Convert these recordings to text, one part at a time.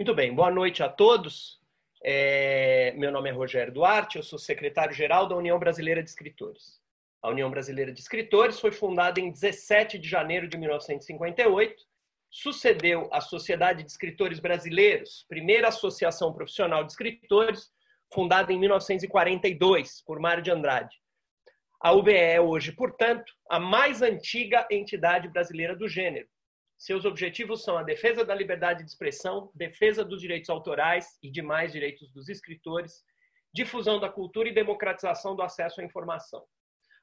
Muito bem, boa noite a todos. É, meu nome é Rogério Duarte, eu sou secretário-geral da União Brasileira de Escritores. A União Brasileira de Escritores foi fundada em 17 de janeiro de 1958, sucedeu a Sociedade de Escritores Brasileiros, primeira associação profissional de escritores, fundada em 1942 por Mário de Andrade. A UBE é hoje, portanto, a mais antiga entidade brasileira do gênero, seus objetivos são a defesa da liberdade de expressão, defesa dos direitos autorais e demais direitos dos escritores, difusão da cultura e democratização do acesso à informação.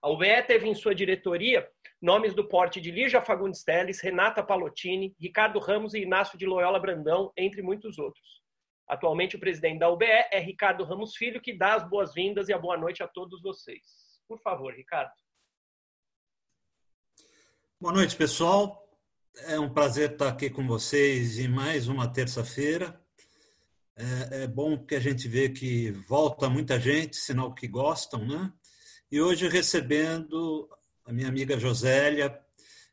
A UBE teve em sua diretoria nomes do porte de Lígia Fagundes Teles, Renata Palottini, Ricardo Ramos e Inácio de Loyola Brandão, entre muitos outros. Atualmente, o presidente da UBE é Ricardo Ramos Filho, que dá as boas-vindas e a boa noite a todos vocês. Por favor, Ricardo. Boa noite, pessoal. É um prazer estar aqui com vocês em mais uma terça-feira. É, é, bom que a gente vê que volta muita gente, sinal que gostam, né? E hoje recebendo a minha amiga Josélia,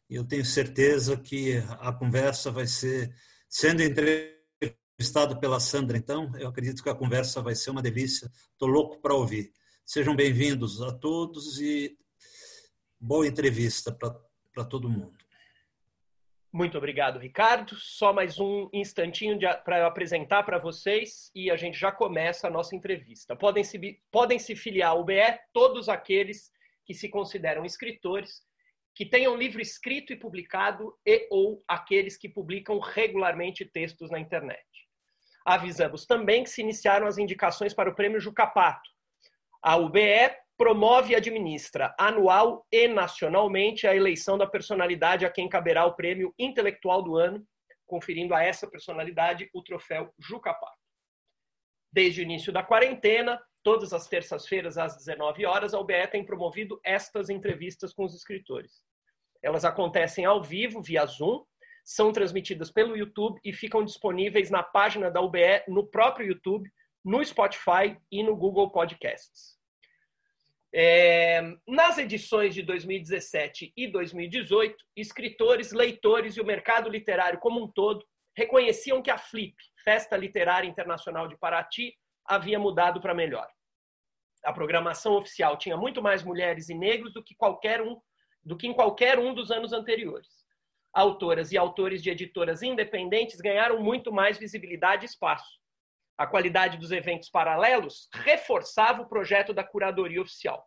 eu tenho certeza que a conversa vai ser, sendo entrevistado pela Sandra, então, eu acredito que a conversa vai ser uma delícia. Estou louco para ouvir. Sejam bem-vindos a todos e boa entrevista para todo mundo. Muito obrigado, Ricardo. Só mais um instantinho para eu apresentar para vocês e a gente já começa a nossa entrevista. Podem se, podem se filiar ao BE todos aqueles que se consideram escritores, que tenham livro escrito e publicado e ou aqueles que publicam regularmente textos na internet. Avisamos também que se iniciaram as indicações para o Prêmio Jucapato. A UBE promove e administra anual e nacionalmente a eleição da personalidade a quem caberá o prêmio intelectual do ano, conferindo a essa personalidade o troféu Juca Pato. Desde o início da quarentena, todas as terças-feiras às 19 horas, a UBE tem promovido estas entrevistas com os escritores. Elas acontecem ao vivo via Zoom, são transmitidas pelo YouTube e ficam disponíveis na página da UBE no próprio YouTube, no Spotify e no Google Podcasts. É, nas edições de 2017 e 2018, escritores, leitores e o mercado literário como um todo reconheciam que a Flip, Festa Literária Internacional de Paraty, havia mudado para melhor. A programação oficial tinha muito mais mulheres e negros do que qualquer um do que em qualquer um dos anos anteriores. Autoras e autores de editoras independentes ganharam muito mais visibilidade e espaço a qualidade dos eventos paralelos reforçava o projeto da curadoria oficial.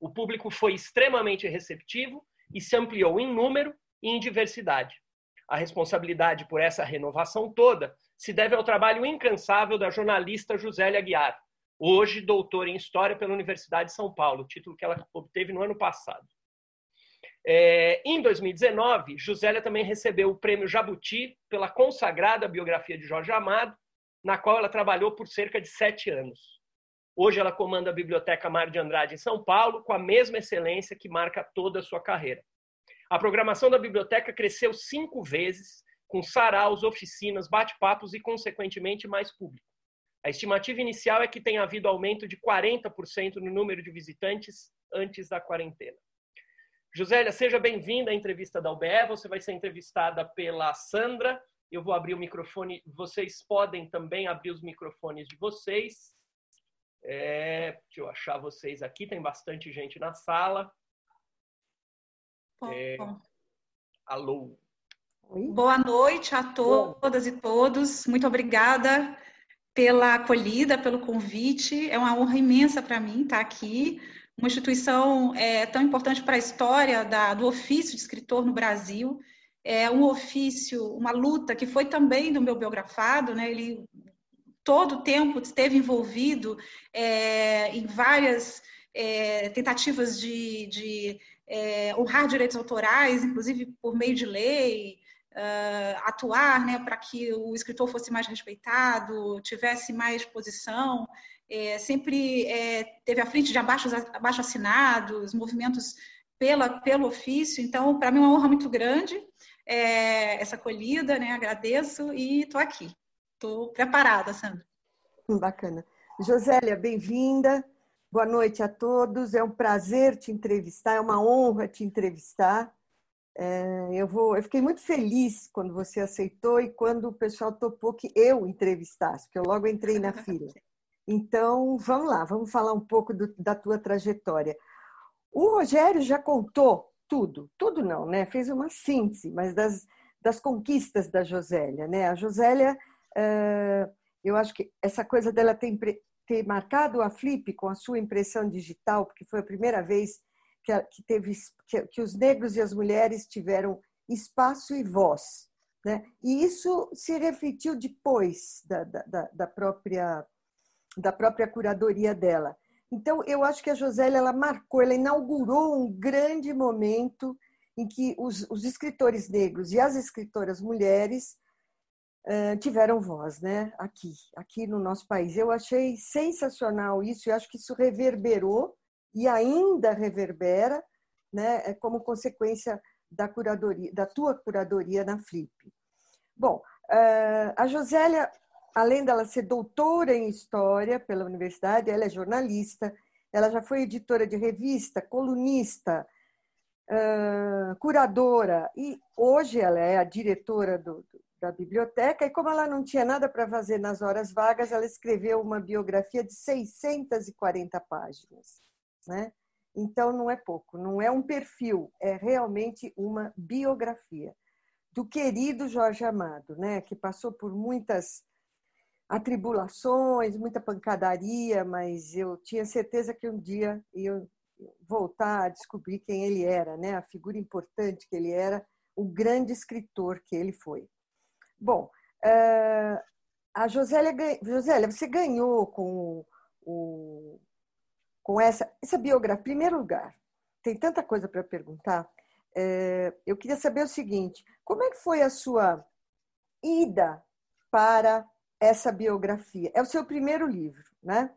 O público foi extremamente receptivo e se ampliou em número e em diversidade. A responsabilidade por essa renovação toda se deve ao trabalho incansável da jornalista Josélia Aguiar, hoje doutora em História pela Universidade de São Paulo, título que ela obteve no ano passado. É, em 2019, Josélia também recebeu o prêmio Jabuti pela consagrada biografia de Jorge Amado na qual ela trabalhou por cerca de sete anos. Hoje ela comanda a Biblioteca Mário de Andrade em São Paulo, com a mesma excelência que marca toda a sua carreira. A programação da biblioteca cresceu cinco vezes, com saraus, oficinas, bate-papos e, consequentemente, mais público. A estimativa inicial é que tenha havido aumento de 40% no número de visitantes antes da quarentena. Josélia, seja bem-vinda à entrevista da UBE. Você vai ser entrevistada pela Sandra, eu vou abrir o microfone. Vocês podem também abrir os microfones de vocês. É, deixa eu achar vocês aqui. Tem bastante gente na sala. É, alô. Boa noite a todas e todos. Muito obrigada pela acolhida, pelo convite. É uma honra imensa para mim estar aqui. Uma instituição é, tão importante para a história da, do ofício de escritor no Brasil é um ofício, uma luta que foi também do meu biografado, né? Ele todo o tempo esteve envolvido é, em várias é, tentativas de, de é, honrar direitos autorais, inclusive por meio de lei, uh, atuar né, para que o escritor fosse mais respeitado, tivesse mais posição. É, sempre é, teve à frente de abaixo, abaixo assinados, movimentos pela, pelo ofício. Então, para mim, é uma honra muito grande é, essa acolhida, né? Agradeço e estou aqui. Estou preparada, Sandra. Bacana. Josélia, bem-vinda. Boa noite a todos. É um prazer te entrevistar, é uma honra te entrevistar. É, eu, vou, eu fiquei muito feliz quando você aceitou e quando o pessoal topou que eu entrevistasse, porque eu logo entrei na fila. Então, vamos lá, vamos falar um pouco do, da tua trajetória. O Rogério já contou tudo, tudo não, né? Fez uma síntese, mas das, das conquistas da Josélia, né? A Josélia, uh, eu acho que essa coisa dela ter, ter marcado a Flip com a sua impressão digital, porque foi a primeira vez que, que teve que, que, os negros e as mulheres tiveram espaço e voz, né? E isso se refletiu depois da, da, da própria da própria curadoria dela. Então, eu acho que a Josélia ela marcou, ela inaugurou um grande momento em que os, os escritores negros e as escritoras mulheres uh, tiveram voz, né? Aqui, aqui no nosso país. Eu achei sensacional isso. Eu acho que isso reverberou e ainda reverbera, né? É como consequência da curadoria, da tua curadoria na Flip. Bom, uh, a Josélia além dela ser doutora em História pela universidade, ela é jornalista, ela já foi editora de revista, colunista, curadora, e hoje ela é a diretora do, da biblioteca, e como ela não tinha nada para fazer nas horas vagas, ela escreveu uma biografia de 640 páginas. Né? Então, não é pouco, não é um perfil, é realmente uma biografia do querido Jorge Amado, né? que passou por muitas atribulações, muita pancadaria, mas eu tinha certeza que um dia ia voltar a descobrir quem ele era, né? A figura importante que ele era, o grande escritor que ele foi. Bom, eh, a Josélia, Josélia você ganhou com o com essa essa biografia. Primeiro lugar, tem tanta coisa para perguntar. Eh, eu queria saber o seguinte: como é que foi a sua ida para essa biografia. É o seu primeiro livro, né?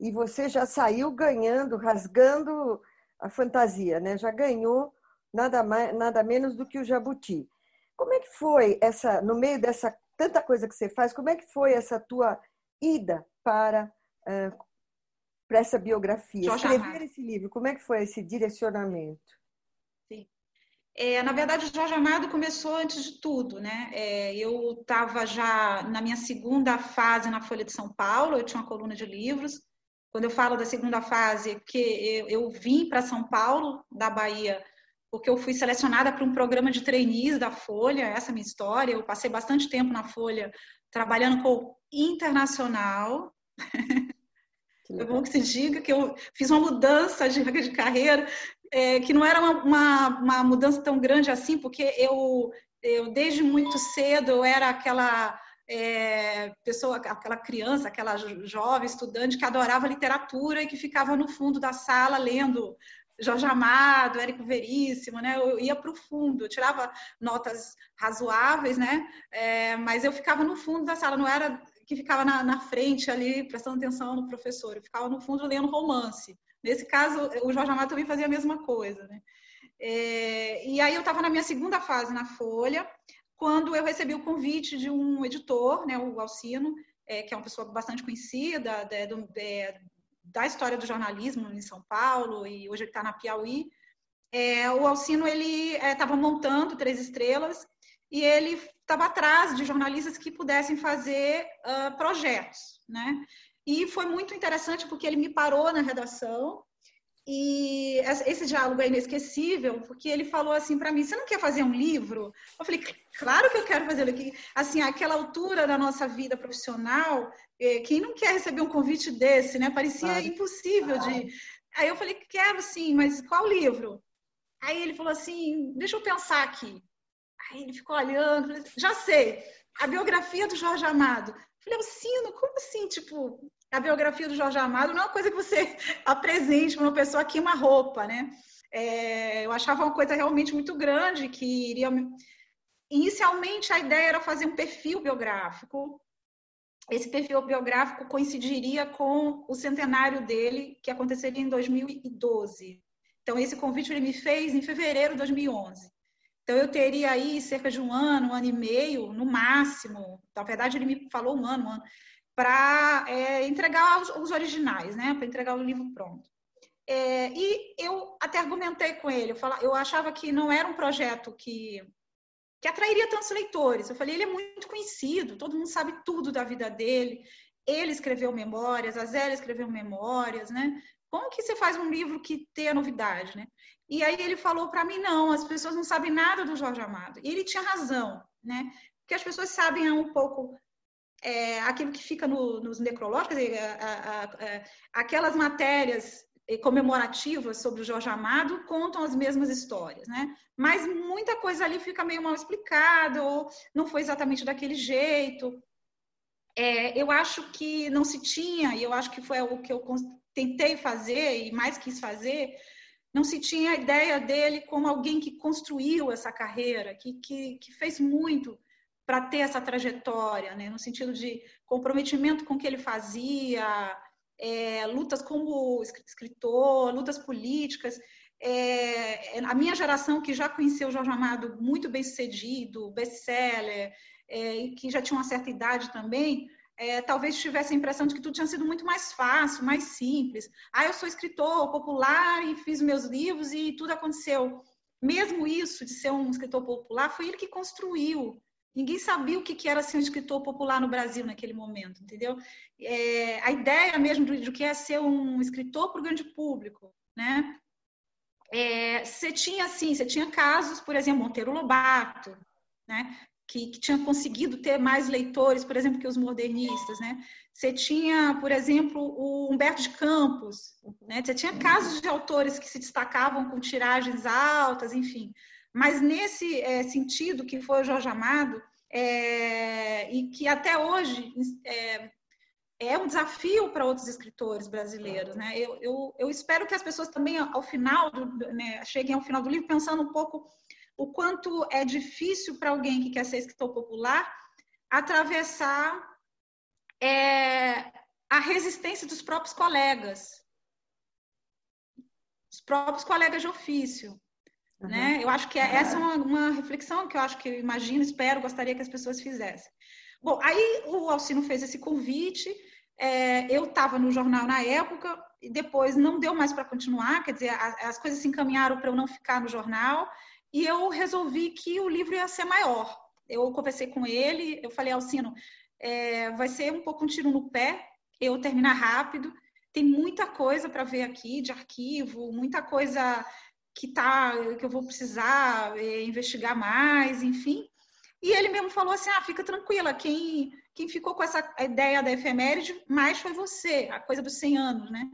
E você já saiu ganhando, rasgando a fantasia, né? Já ganhou nada mais, nada menos do que o Jabuti. Como é que foi essa, no meio dessa tanta coisa que você faz, como é que foi essa tua ida para uh, para essa biografia, escrever esse livro? Como é que foi esse direcionamento? É, na verdade, o Jorge Amado começou antes de tudo, né? É, eu estava já na minha segunda fase na Folha de São Paulo, eu tinha uma coluna de livros. Quando eu falo da segunda fase, que eu, eu vim para São Paulo, da Bahia, porque eu fui selecionada para um programa de trainees da Folha, essa é a minha história. Eu passei bastante tempo na Folha trabalhando com internacional. É bom que se diga que eu fiz uma mudança de, de carreira é, que não era uma, uma, uma, mudança tão grande assim, porque eu, eu desde muito cedo eu era aquela é, pessoa, aquela criança, aquela jovem estudante que adorava literatura e que ficava no fundo da sala lendo Jorge Amado, Érico Veríssimo, né? Eu ia para o fundo, eu tirava notas razoáveis, né? É, mas eu ficava no fundo da sala, não era que ficava na, na frente ali prestando atenção no professor, eu ficava no fundo lendo romance. Nesse caso, o Jorge Amado também fazia a mesma coisa. Né? É, e aí eu estava na minha segunda fase na Folha, quando eu recebi o convite de um editor, né, o Alcino, é, que é uma pessoa bastante conhecida de, de, da história do jornalismo em São Paulo, e hoje ele está na Piauí. É, o Alcino ele estava é, montando Três Estrelas e ele estava atrás de jornalistas que pudessem fazer uh, projetos, né? E foi muito interessante porque ele me parou na redação e esse diálogo é inesquecível, porque ele falou assim para mim: "Você não quer fazer um livro?" Eu falei: "Claro que eu quero fazer aqui". Assim, àquela altura da nossa vida profissional, eh, quem não quer receber um convite desse, né? Parecia claro. impossível de. Aí eu falei: "Quero sim, mas qual livro?" Aí ele falou assim: "Deixa eu pensar aqui". Aí ele ficou olhando, já sei, a biografia do Jorge Amado. Falei, Alcino, como assim? Tipo, a biografia do Jorge Amado não é uma coisa que você apresente para uma pessoa aqui uma roupa, né? É, eu achava uma coisa realmente muito grande que iria. Inicialmente a ideia era fazer um perfil biográfico. Esse perfil biográfico coincidiria com o centenário dele, que aconteceria em 2012. Então, esse convite ele me fez em fevereiro de 2011. Então, eu teria aí cerca de um ano, um ano e meio, no máximo. Na verdade, ele me falou um ano, um ano, para é, entregar os, os, originais, né? Para entregar o livro pronto. É, e eu até argumentei com ele, eu, falava, eu achava que não era um projeto que, que atrairia tantos leitores. Eu falei, ele é muito conhecido, todo mundo sabe tudo da vida dele. Ele escreveu memórias, a Zélia escreveu memórias, né? Como que você faz um livro que tenha novidade, né? E aí ele falou para mim, não, as pessoas não sabem nada do Jorge Amado. E ele tinha razão, né? Porque as pessoas sabem um pouco é, aquilo que fica no, nos necrológicos, a, a, a, aquelas matérias comemorativas sobre o Jorge Amado contam as mesmas histórias, né? Mas muita coisa ali fica meio mal explicada ou não foi exatamente daquele jeito. É, eu acho que não se tinha, e eu acho que foi o que eu tentei fazer e mais quis fazer, não se tinha a ideia dele como alguém que construiu essa carreira, que, que, que fez muito para ter essa trajetória, né? no sentido de comprometimento com o que ele fazia, é, lutas como escritor, lutas políticas. É, a minha geração que já conheceu o Jorge Amado muito bem sucedido, best-seller, é, que já tinha uma certa idade também, é, talvez tivesse a impressão de que tudo tinha sido muito mais fácil, mais simples. Ah, eu sou escritor popular e fiz meus livros e tudo aconteceu. Mesmo isso de ser um escritor popular, foi ele que construiu Ninguém sabia o que era ser um escritor popular no Brasil naquele momento, entendeu? É, a ideia mesmo do, do, que é ser um escritor para o grande público, né? É, você tinha, assim, você tinha casos, por exemplo, Monteiro Lobato, né? Que, que, tinha conseguido ter mais leitores, por exemplo, que os modernistas, né? Você tinha, por exemplo, o Humberto de Campos, né? Você tinha casos de autores que se destacavam com tiragens altas, enfim. Mas nesse é, sentido que foi o Jorge Amado, é, e que até hoje é, é um desafio para outros escritores brasileiros. Né? Eu, eu, eu, espero que as pessoas também, ao final, do, né, cheguem ao final do livro pensando um pouco o quanto é difícil para alguém que quer ser escritor popular atravessar é, a resistência dos próprios colegas, os próprios colegas de ofício. Uhum. Né? Eu acho que é, essa é uma, uma, reflexão que eu acho que eu imagino, espero, gostaria que as pessoas fizessem. Bom, aí o Alcino fez esse convite, é, eu estava no jornal na época, e depois não deu mais para continuar, quer dizer, a, as coisas se encaminharam para eu não ficar no jornal, e eu resolvi que o livro ia ser maior. Eu conversei com ele, eu falei, Alcino, é, vai ser um pouco um tiro no pé, eu terminar rápido, tem muita coisa para ver aqui de arquivo, muita coisa que tá, que eu vou precisar é, investigar mais, enfim. E ele mesmo falou assim: ah, fica tranquila, quem, quem ficou com essa ideia da efeméride mais foi você, a coisa dos 100 anos, né?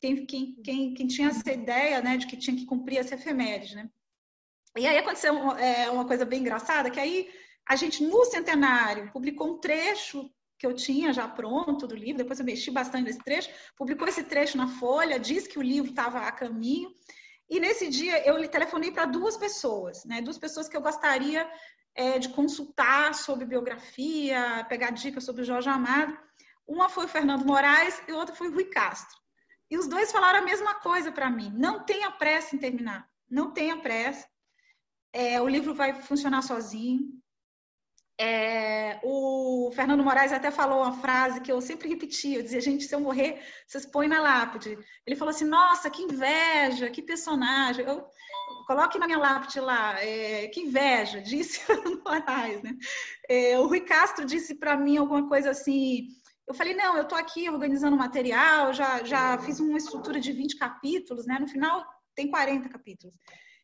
Quem, quem, quem, quem tinha essa ideia, né, de que tinha que cumprir essa efeméride, né? E aí aconteceu é, uma coisa bem engraçada, que aí a gente, no centenário, publicou um trecho que eu tinha já pronto do livro, depois eu mexi bastante nesse trecho, publicou esse trecho na Folha, disse que o livro estava a caminho, e nesse dia eu telefonei para duas pessoas, né? Duas pessoas que eu gostaria é, de consultar sobre biografia, pegar dicas sobre o Jorge Amado. Uma foi o Fernando Moraes e outra foi o Rui Castro. E os dois falaram a mesma coisa para mim: não tenha pressa em terminar, não tenha pressa. É, o livro vai funcionar sozinho. É, o Fernando Moraes até falou uma frase que eu sempre repetia, eu dizia, gente, se eu morrer, vocês põem na lápide. Ele falou assim, nossa, que inveja, que personagem. Eu, coloque na minha lápide lá, é, que inveja, disse Fernando Moraes. Né? É, o Rui Castro disse para mim alguma coisa assim, eu falei, não, eu estou aqui organizando material, já, já fiz uma estrutura de 20 capítulos, né? no final tem 40 capítulos.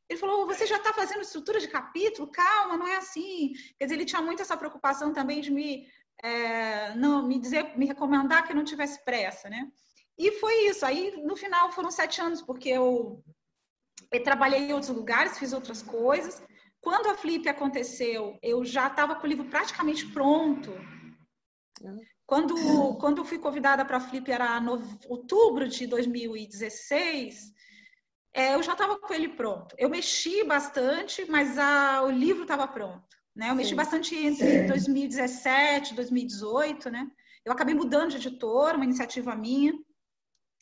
Ele falou: você já está fazendo estrutura de capítulo? Calma, não é assim. Quer dizer, ele tinha muito essa preocupação também de me, é, não, me dizer, me recomendar que não tivesse pressa, né? E foi isso. Aí, no final, foram sete anos, porque eu, eu trabalhei em outros lugares, fiz outras coisas. Quando a Flip aconteceu, eu já estava com o livro praticamente pronto. Quando, quando eu fui convidada para a Flip, era no, outubro de 2016 é, eu já estava com ele pronto. Eu mexi bastante, mas a, o livro estava pronto. Né? Eu mexi Sim. bastante entre Sim. 2017 e 2018, né? Eu acabei mudando de editora, uma iniciativa minha,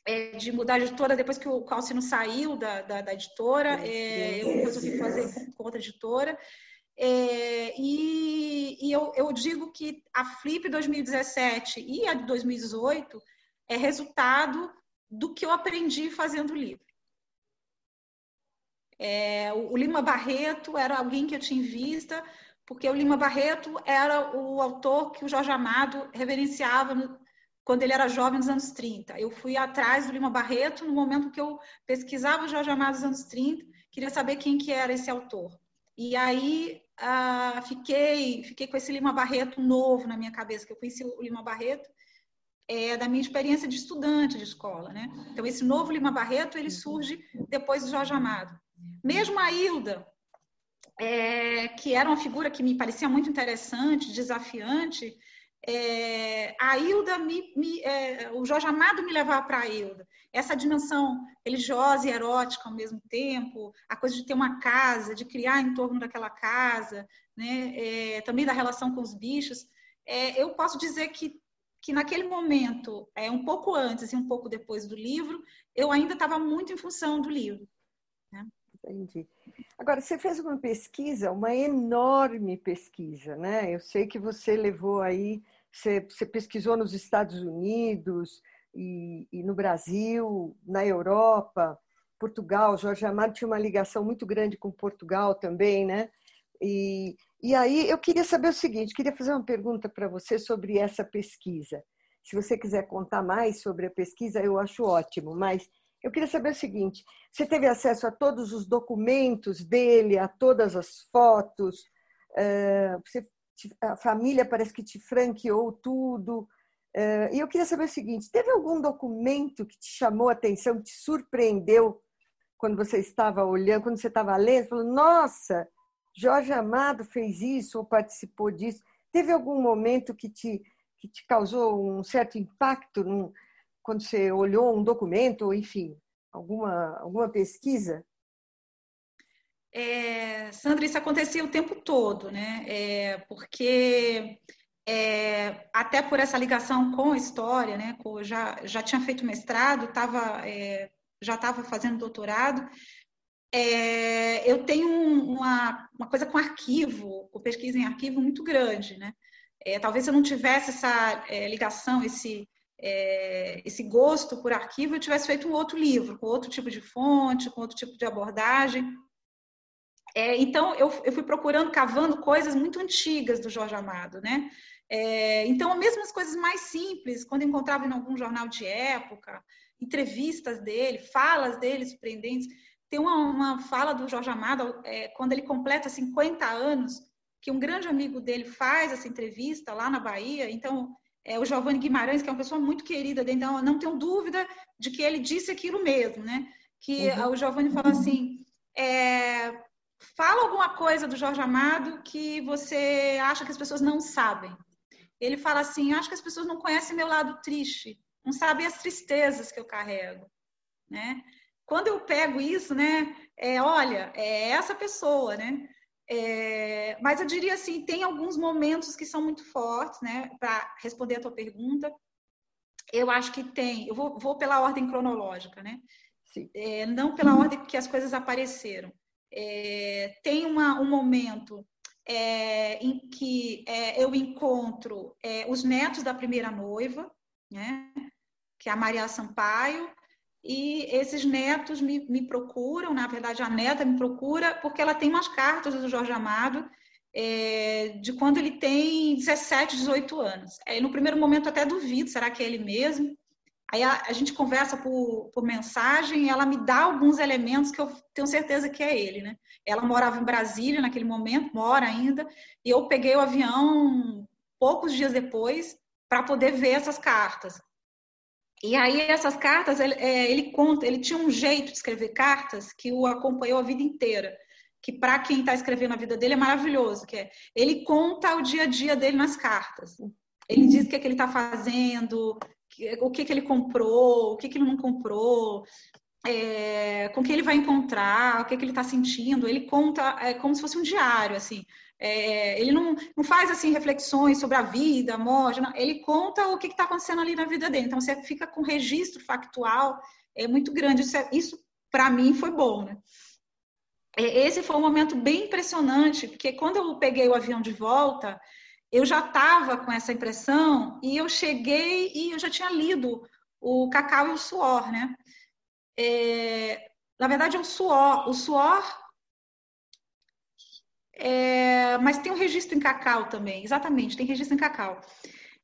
é, de mudar de editora depois que o Calcino saiu da, da, da editora. É, eu resolvi fazer com, com outra editora. É, e, e eu, eu, digo que a Flip 2017 e a de 2018 é resultado do que eu aprendi fazendo o livro. É, o Lima Barreto era alguém que eu tinha em vista, porque o Lima Barreto era o autor que o Jorge Amado reverenciava no, quando ele era jovem nos anos 30. Eu fui atrás do Lima Barreto no momento que eu pesquisava o Jorge Amado nos anos 30, queria saber quem que era esse autor. E aí ah, fiquei, fiquei com esse Lima Barreto novo na minha cabeça, que eu conheci o Lima Barreto é, da minha experiência de estudante de escola, né? Então esse novo Lima Barreto ele surge depois do Jorge Amado. Mesmo a Hilda, é, que era uma figura que me parecia muito interessante, desafiante, é, a Hilda me, me é, o Jorge Amado me levava para a Hilda. Essa dimensão religiosa e erótica ao mesmo tempo, a coisa de ter uma casa, de criar em torno daquela casa, né? É, também da relação com os bichos. É, eu posso dizer que, que naquele momento, é, um pouco antes e um pouco depois do livro, eu ainda estava muito em função do livro. Entendi. Agora, você fez uma pesquisa, uma enorme pesquisa, né? Eu sei que você levou aí, você, você pesquisou nos Estados Unidos e, e, no Brasil, na Europa, Portugal. Jorge Amado tinha uma ligação muito grande com Portugal também, né? E, e aí eu queria saber o seguinte, queria fazer uma pergunta para você sobre essa pesquisa. Se você quiser contar mais sobre a pesquisa, eu acho ótimo, mas eu queria saber o seguinte: você teve acesso a todos os documentos dele, a todas as fotos? Eh, você, a família parece que te franqueou tudo. Eh, e eu queria saber o seguinte: teve algum documento que te chamou a atenção, que te surpreendeu quando você estava olhando, quando você estava lendo? Falou, nossa, Jorge Amado fez isso ou participou disso. Teve algum momento que te, que te causou um certo impacto? Num, quando você olhou um documento, enfim, alguma, alguma pesquisa? É, Sandra, isso acontecia o tempo todo, né? É, porque é, até por essa ligação com a história, né? já, já tinha feito mestrado, tava, é, já estava fazendo doutorado. É, eu tenho uma, uma coisa com arquivo, com pesquisa em arquivo muito grande, né? É, talvez eu não tivesse essa ligação, esse, é, esse gosto por arquivo, eu tivesse feito um outro livro, com outro tipo de fonte, com outro tipo de abordagem. É, então, eu, eu, fui procurando, cavando coisas muito antigas do Jorge Amado, né? É, então, mesmo as coisas mais simples, quando encontrava em algum jornal de época, entrevistas dele, falas dele surpreendentes. Tem uma, uma fala do Jorge Amado, é, quando ele completa 50 anos, que um grande amigo dele faz essa entrevista lá na Bahia. Então, é, o Giovanni Guimarães, que é uma pessoa muito querida, então não tenho dúvida de que ele disse aquilo mesmo, né? Que uhum. o Giovanni fala assim: é, fala alguma coisa do Jorge Amado que você acha que as pessoas não sabem. Ele fala assim: acho que as pessoas não conhecem meu lado triste, não sabem as tristezas que eu carrego, né? Quando eu pego isso, né? É, olha, é essa pessoa, né? É, mas eu diria assim, tem alguns momentos que são muito fortes, né? Para responder a tua pergunta, eu acho que tem. Eu vou, vou pela ordem cronológica, né? É, não pela ordem que as coisas apareceram. É, tem uma, um momento é, em que é, eu encontro é, os netos da primeira noiva, né? Que é a Maria Sampaio, e esses netos me, me, procuram, na verdade a neta me procura, porque ela tem umas cartas do Jorge Amado é, de quando ele tem 17, 18 anos. Aí, no primeiro momento até duvido, será que é ele mesmo? Aí a, a gente conversa por, por mensagem e ela me dá alguns elementos que eu tenho certeza que é ele, né? Ela morava em Brasília naquele momento, mora ainda, e eu peguei o avião poucos dias depois para poder ver essas cartas. E aí essas cartas, ele, é, ele, conta, ele tinha um jeito de escrever cartas que o acompanhou a vida inteira, que para quem está escrevendo a vida dele é maravilhoso, que é ele conta o dia a dia dele nas cartas. Ele diz o que, é que ele está fazendo, o que, que ele comprou, o que, que ele não comprou, é, com que ele vai encontrar, o que, que ele está sentindo. Ele conta é, como se fosse um diário, assim. É, ele não, não faz assim reflexões sobre a vida, a morte, não. ele conta o que está acontecendo ali na vida dele. Então você fica com registro factual é muito grande. Isso, é, isso para mim foi bom, né? É, esse foi um momento bem impressionante, porque quando eu peguei o avião de volta, eu já estava com essa impressão e eu cheguei e eu já tinha lido o cacau e o suor, né? É, na verdade, é o suor. O suor. É, mas tem um registro em cacau também, exatamente, tem registro em cacau.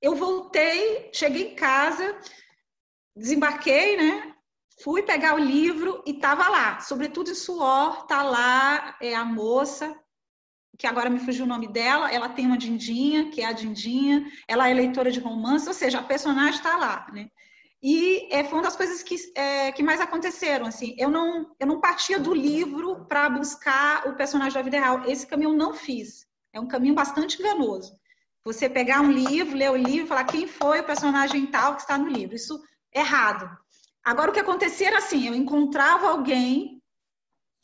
Eu voltei, cheguei em casa, desembarquei, né? Fui pegar o livro e tava lá, sobretudo em suor, tá lá é a moça, que agora me fugiu o nome dela, ela tem uma Dindinha, que é a Dindinha, ela é leitora de romance, ou seja, a personagem está lá, né? E é, foi uma das coisas que, é, que mais aconteceram, assim, eu não, eu não partia do livro para buscar o personagem da vida real, esse caminho eu não fiz, é um caminho bastante enganoso. Você pegar um livro, ler o livro, falar quem foi o personagem tal que está no livro, isso é errado. Agora, o que acontecia era assim, eu encontrava alguém,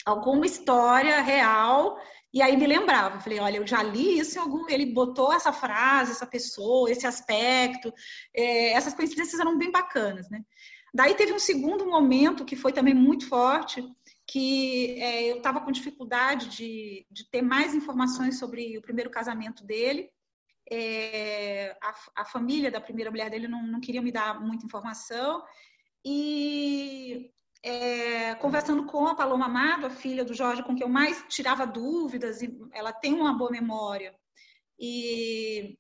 alguma história real, e aí me lembrava, falei, olha, eu já li isso em algum. Ele botou essa frase, essa pessoa, esse aspecto. É, essas coincidências eram bem bacanas, né? Daí teve um segundo momento que foi também muito forte, que é, eu estava com dificuldade de, de, ter mais informações sobre o primeiro casamento dele. É, a, a, família da primeira mulher dele não, não queria me dar muita informação. E é, conversando com a Paloma Amado, a filha do Jorge, com quem eu mais tirava dúvidas, e ela tem uma boa memória. E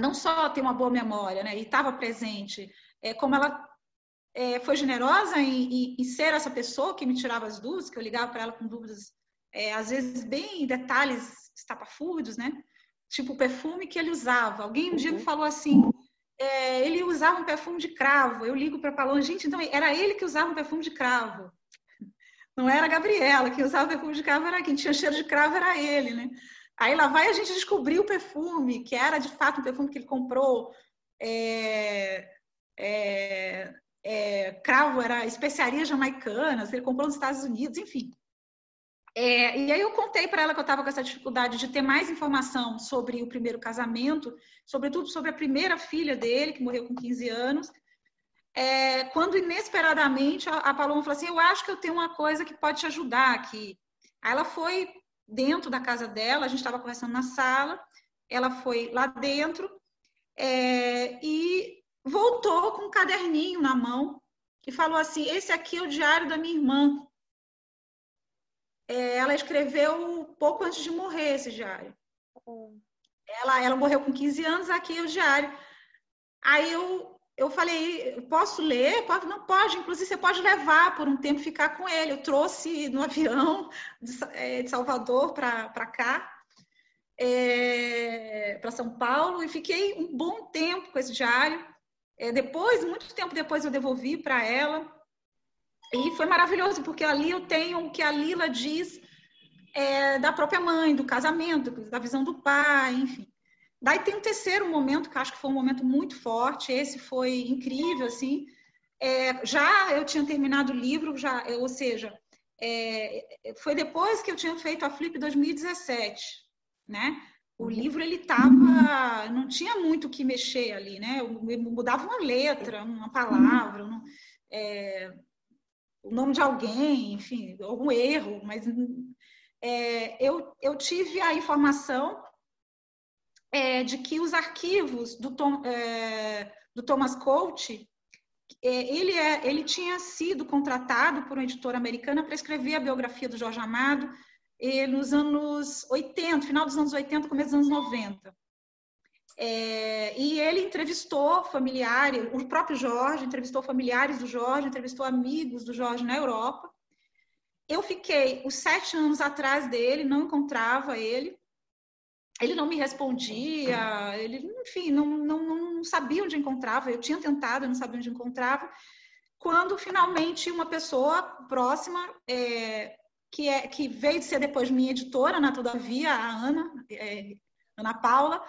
não só tem uma boa memória, né, e estava presente, é, como ela é, foi generosa em, em, em, ser essa pessoa que me tirava as dúvidas, que eu ligava para ela com dúvidas, é, às vezes bem detalhes estapafúrdios, né? Tipo o perfume que ele usava. Alguém um dia me uhum. falou assim: é, ele usava um perfume de cravo. Eu ligo para Paloma, gente, então era ele que usava um perfume de cravo. Não era a Gabriela, quem usava perfume de cravo era quem tinha cheiro de cravo era ele, né? Aí lá vai a gente descobrir o perfume, que era de fato um perfume que ele comprou. É, é, é, cravo era especiarias jamaicanas, ele comprou nos Estados Unidos, enfim. É, e aí eu contei para ela que eu estava com essa dificuldade de ter mais informação sobre o primeiro casamento, sobretudo sobre a primeira filha dele, que morreu com 15 anos. É, quando inesperadamente a, Paloma falou assim: Eu acho que eu tenho uma coisa que pode te ajudar aqui. Aí ela foi dentro da casa dela, a gente estava conversando na sala, ela foi lá dentro é, e voltou com um caderninho na mão e falou assim: Esse aqui é o diário da minha irmã é, ela escreveu pouco antes de morrer esse diário. Ela, ela morreu com 15 anos, aqui é o diário. Aí eu, eu falei, posso ler? Pode, não pode, inclusive você pode levar por um tempo ficar com ele. Eu trouxe no avião de, é, de Salvador para cá, é, para São Paulo, e fiquei um bom tempo com esse diário. É, depois, muito tempo depois, eu devolvi para ela. E foi maravilhoso, porque ali eu tenho o que a Lila diz é, da própria mãe, do casamento, da visão do pai, enfim. Daí tem um terceiro momento, que acho que foi um momento muito forte, esse foi incrível, assim. É, já eu tinha terminado o livro, já, ou seja, é, foi depois que eu tinha feito a Flip 2017, né? O livro ele tava, não tinha muito o que mexer ali, né? Eu mudava uma letra, uma palavra, não, é, o nome de alguém, enfim, algum erro, mas é, eu, eu tive a informação é, de que os arquivos do, Tom, é, do Thomas Coach, é, ele, é, ele tinha sido contratado por uma editora americana para escrever a biografia do Jorge Amado é, nos anos 80, final dos anos 80, começo dos anos 90. É, e ele entrevistou familiares, o próprio Jorge entrevistou familiares do Jorge, entrevistou amigos do Jorge na Europa. Eu fiquei os sete anos atrás dele, não encontrava ele. Ele não me respondia, ele, enfim, não, não, não sabia onde encontrava. Eu tinha tentado, eu não sabia onde encontrava. Quando finalmente uma pessoa próxima, é, que, é, que veio de ser depois minha editora, na Todavia, a Ana, é, Ana Paula,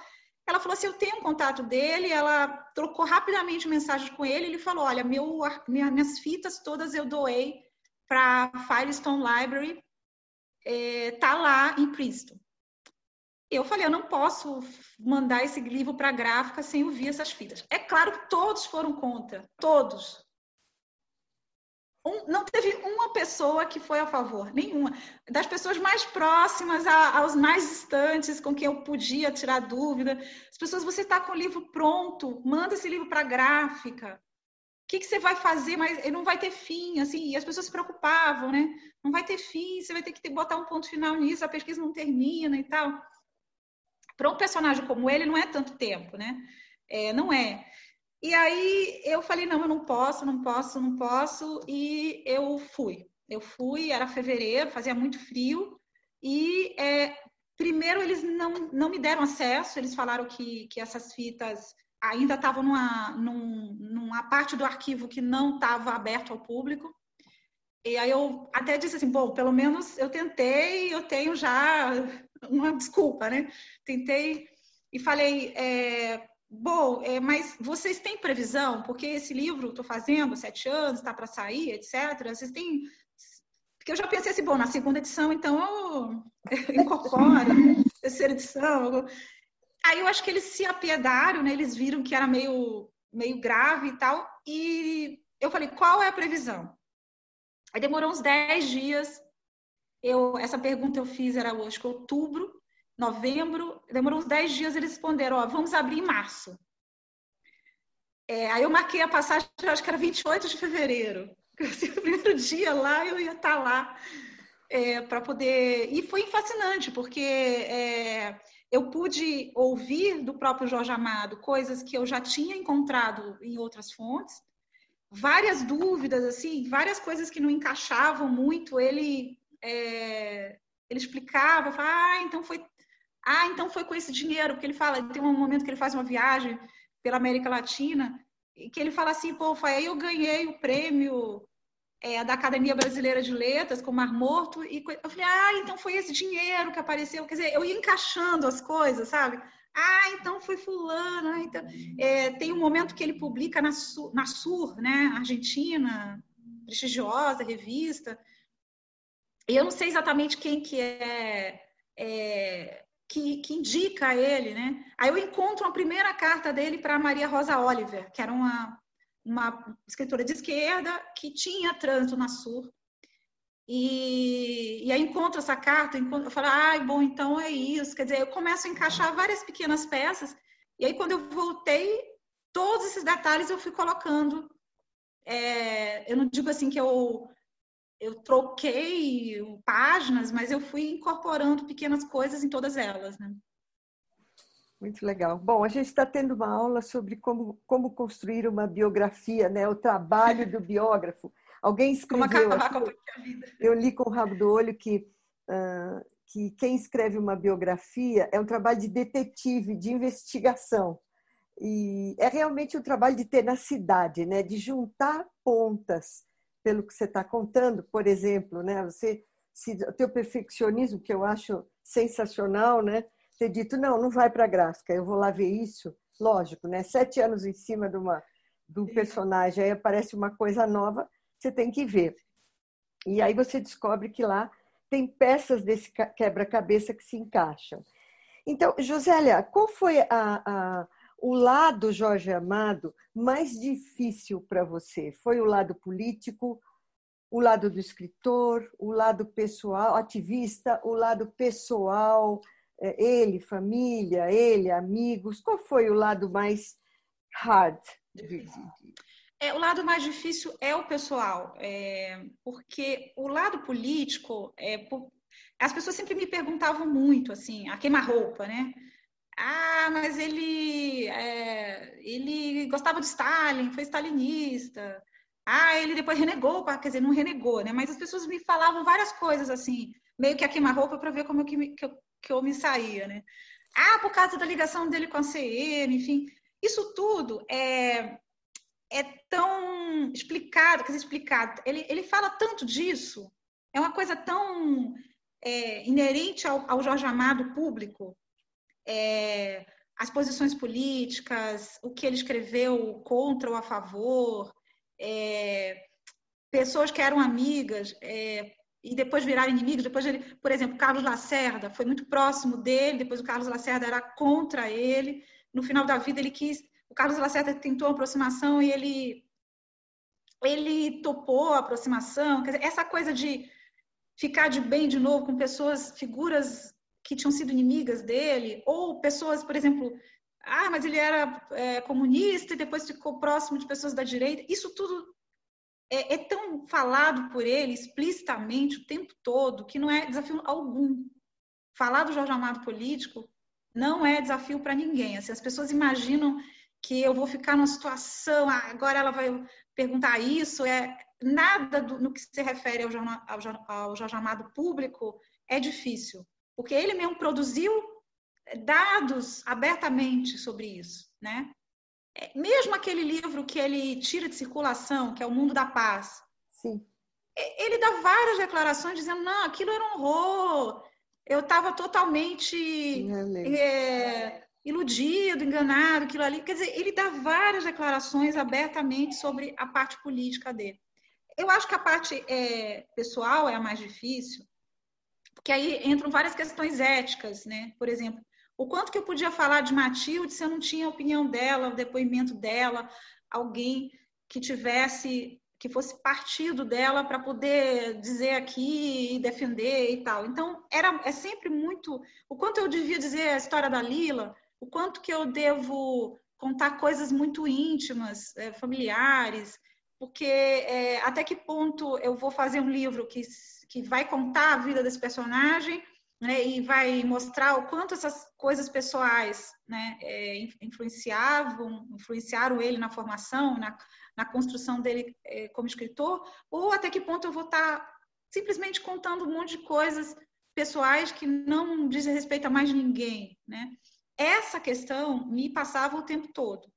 ela falou assim: Eu tenho um contato dele. Ela trocou rapidamente mensagem com ele. Ele falou: Olha, meu, minhas fitas todas eu doei para Firestone Library, é, tá lá em Princeton. Eu falei: Eu não posso mandar esse livro para a gráfica sem ouvir essas fitas. É claro que todos foram contra, todos. Um, não teve uma pessoa que foi a favor, nenhuma. Das pessoas mais próximas a, aos mais distantes, com quem eu podia tirar dúvida. As pessoas, você está com o livro pronto, manda esse livro para a gráfica. que, que você vai fazer? Mas ele não vai ter fim, assim, e as pessoas se preocupavam, né? Não vai ter fim, você vai ter que ter, botar um ponto final nisso, a pesquisa não termina e tal. Para um personagem como ele, não é tanto tempo, né? É, não é. E aí eu falei, não, eu não posso, não posso, não posso, e eu fui. Eu fui, era fevereiro, fazia muito frio, e é, primeiro eles não, não me deram acesso, eles falaram que, que essas fitas ainda estavam numa, num, numa parte do arquivo que não estava aberto ao público. E aí eu até disse assim, bom, pelo menos eu tentei, eu tenho já uma desculpa, né? Tentei e falei, é, bom, é, mas vocês têm previsão? Porque esse livro estou fazendo sete anos, está para sair, etc. Vocês têm porque eu já pensei assim, bom, na segunda edição, então eu incorporo, terceira edição. Aí eu acho que eles se apiedaram, né? Eles viram que era meio, meio grave e tal. E eu falei, qual é a previsão? Aí demorou uns 10 dias. Eu, essa pergunta eu fiz, era hoje, que outubro, novembro. Demorou uns 10 dias, eles responderam, ó, vamos abrir em março. É, aí eu marquei a passagem, acho que era 28 de fevereiro. Assim, o primeiro dia lá, eu ia estar lá é, para poder. E foi fascinante, porque é, eu pude ouvir do próprio Jorge Amado coisas que eu já tinha encontrado em outras fontes, várias dúvidas, assim, várias coisas que não encaixavam muito. Ele, é, ele explicava, falava, ah, então foi, ah, então foi com esse dinheiro, porque ele fala, tem um momento que ele faz uma viagem pela América Latina e que ele fala assim, pô, foi aí eu ganhei o prêmio é, da Academia Brasileira de Letras, com o Mar Morto, e eu falei, ah, então foi esse dinheiro que apareceu. Quer dizer, eu ia encaixando as coisas, sabe? Ah, então foi fulano. Ah, então... É, tem um momento que ele publica na, Sur, na Sur, né, Argentina, prestigiosa revista. E eu não sei exatamente quem que é, é que, que, indica ele, né? Aí eu encontro a primeira carta dele para Maria Rosa Oliver, que era uma uma escritora de esquerda que tinha trânsito na Sur. E, e aí encontro essa carta, encontro, eu falo, ah, bom, então é isso. Quer dizer, eu começo a encaixar várias pequenas peças, e aí quando eu voltei, todos esses detalhes eu fui colocando. É, eu não digo assim que eu, eu troquei páginas, mas eu fui incorporando pequenas coisas em todas elas, né? Muito legal. Bom, a gente está tendo uma aula sobre como, como construir uma biografia, né? o trabalho do biógrafo. Alguém escreveu. Como acabar com a vida. Eu li com o rabo do olho que, uh, que quem escreve uma biografia é um trabalho de detetive, de investigação. E é realmente um trabalho de tenacidade, né? de juntar pontas pelo que você está contando. Por exemplo, né? você, se, o teu perfeccionismo, que eu acho sensacional, né? ter dito, não, não vai para a gráfica, eu vou lá ver isso. Lógico, né? Sete anos em cima de, uma, de um personagem, aí aparece uma coisa nova, você tem que ver. E aí você descobre que lá tem peças desse quebra-cabeça que se encaixam. Então, Josélia, qual foi a, a, o lado Jorge Amado mais difícil para você? Foi o lado político, o lado do escritor, o lado pessoal, ativista, o lado pessoal, é, ele, família, ele, amigos? Qual foi o lado mais hard? É, o lado mais difícil é o pessoal, é, porque o lado político, é, as pessoas sempre me perguntavam muito, assim, a queima-roupa, né? Ah, mas ele, é, ele gostava de Stalin, foi stalinista. Ah, ele depois renegou, quer dizer, não renegou, né? Mas as pessoas me falavam várias coisas assim, meio que a queima-roupa para ver como eu, que, eu, que eu me saía, né? Ah, por causa da ligação dele com a CN, enfim. Isso tudo é, é tão explicado, quer dizer, explicado. Ele, ele fala tanto disso, é uma coisa tão é, inerente ao, ao, Jorge Amado público. É, as posições políticas, o que ele escreveu contra ou a favor, é, pessoas que eram amigas, é, e depois viraram inimigos. Depois ele, por exemplo, Carlos Lacerda foi muito próximo dele, depois o Carlos Lacerda era contra ele. No final da vida ele quis, o Carlos Lacerda tentou uma aproximação e ele ele topou a aproximação. Dizer, essa coisa de ficar de bem de novo com pessoas, figuras que tinham sido inimigas dele, ou pessoas, por exemplo, ah, mas ele era é, comunista e depois ficou próximo de pessoas da direita. Isso tudo é, é, tão falado por ele explicitamente o tempo todo que não é desafio algum. Falar do Jorge Amado político não é desafio para ninguém. Assim, as pessoas imaginam que eu vou ficar numa situação, ah, agora ela vai perguntar isso, é nada do, no que se refere ao, ao, ao Jorge Amado público é difícil, porque ele mesmo produziu dados abertamente sobre isso, né? É, mesmo aquele livro que ele tira de circulação, que é O Mundo da Paz, Sim. ele dá várias declarações dizendo, não, aquilo era um horror, eu estava totalmente é, iludido, enganado, aquilo ali. Quer dizer, ele dá várias declarações abertamente sobre a parte política dele. Eu acho que a parte é, pessoal é a mais difícil, porque aí entram várias questões éticas, né? Por exemplo, o quanto que eu podia falar de Matilde se eu não tinha a opinião dela, o depoimento dela, alguém que tivesse que fosse partido dela para poder dizer aqui e defender e tal. Então, era, é sempre muito. O quanto eu devia dizer a história da Lila, o quanto que eu devo contar coisas muito íntimas, é, familiares, porque é, até que ponto eu vou fazer um livro que, que vai contar a vida desse personagem né, e vai mostrar o quanto essas coisas pessoais né, é, influenciavam, influenciaram ele na formação, na, na construção dele é, como escritor, ou até que ponto eu vou estar tá simplesmente contando um monte de coisas pessoais que não dizem respeito a mais ninguém, né? Essa questão me passava o tempo todo.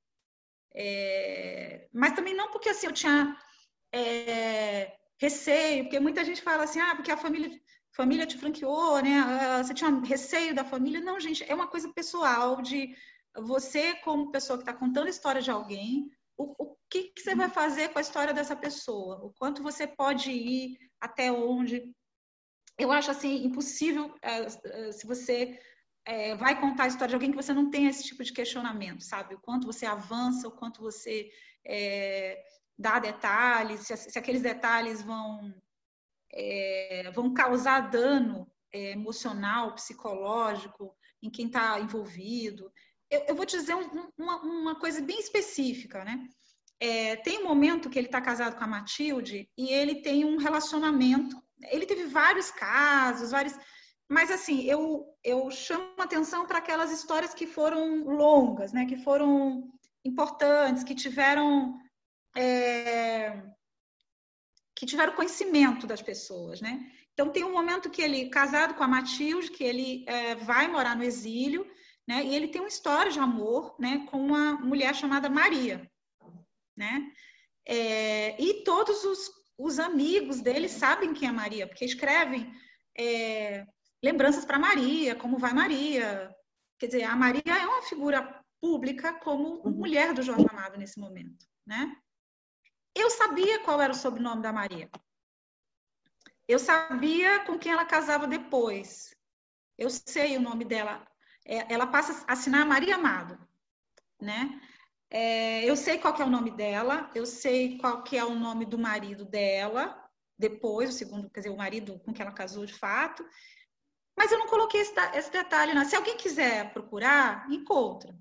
É, mas também não porque assim eu tinha é, receio, porque muita gente fala assim, ah, porque a família família te franqueou, né? Ah, você tinha receio da família? Não, gente, é uma coisa pessoal de você como pessoa que está contando a história de alguém, o, o que, que, você vai fazer com a história dessa pessoa? O quanto você pode ir, até onde? Eu acho assim impossível é, é, se você é, vai contar a história de alguém que você não tem esse tipo de questionamento, sabe? O quanto você avança, o quanto você é, dá detalhes, se, se, aqueles detalhes vão é, vão causar dano é, emocional, psicológico em quem está envolvido eu, eu vou te dizer um, uma, uma, coisa bem específica, né? É, tem um momento que ele está casado com a Matilde e ele tem um relacionamento. Ele teve vários casos, vários. Mas assim, eu, eu chamo atenção para aquelas histórias que foram longas, né? Que foram importantes, que tiveram é, que tiveram conhecimento das pessoas, né? Então tem um momento que ele casado com a Matilde, que ele é, vai morar no exílio né? E ele tem uma história de amor, né, com uma mulher chamada Maria, né? É, e todos os, os, amigos dele sabem quem é Maria, porque escrevem é, lembranças para Maria, como vai Maria. Quer dizer, a Maria é uma figura pública como uhum. mulher do Jorge Amado nesse momento, né? Eu sabia qual era o sobrenome da Maria. Eu sabia com quem ela casava depois. Eu sei o nome dela é, ela passa a assinar Maria Amado, né? É, eu sei qual é o nome dela, eu sei qual que é o nome do marido dela, depois, o segundo, quer dizer, o marido com quem ela casou de fato, mas eu não coloquei esse, esse detalhe. Não. Se alguém quiser procurar, encontra.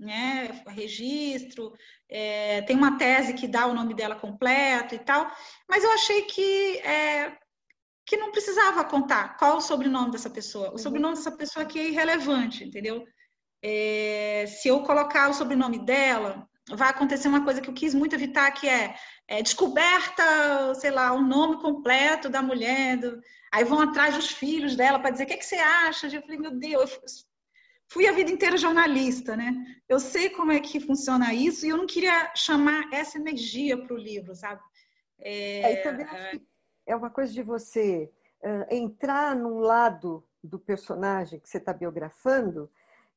Né? Registro, é, tem uma tese que dá o nome dela completo e tal, mas eu achei que é, que não precisava contar qual o sobrenome dessa pessoa. O uhum. sobrenome dessa pessoa aqui é irrelevante, entendeu? É, se eu colocar o sobrenome dela, vai acontecer uma coisa que eu quis muito evitar, que é, é descoberta, sei lá, o nome completo da mulher, do... aí vão atrás dos filhos dela para dizer o que, é que você acha. Eu falei, meu Deus, eu fui a vida inteira jornalista, né? Eu sei como é que funciona isso e eu não queria chamar essa energia para o livro, sabe? É, também acho que é uma coisa de você uh, entrar num lado do personagem que você está biografando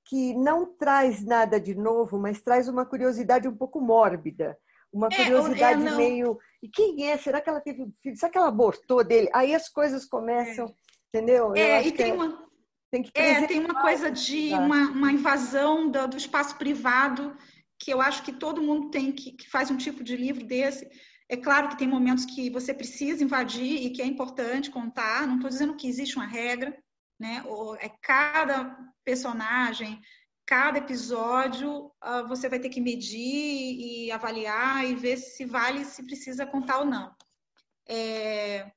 que não traz nada de novo, mas traz uma curiosidade um pouco mórbida. Uma é, curiosidade é, meio. E quem é? Será que ela teve filho? Será que ela abortou dele? Aí as coisas começam, é. entendeu? É, e tem é uma. Tem, que é, tem uma coisa de uma, uma invasão do, do, espaço privado que eu acho que todo mundo tem que, que faz um tipo de livro desse é claro que tem momentos que você precisa invadir e que é importante contar, não estou dizendo que existe uma regra, né? Ou é cada personagem cada episódio uh, você vai ter que medir e avaliar e ver se vale, se precisa contar ou não. É,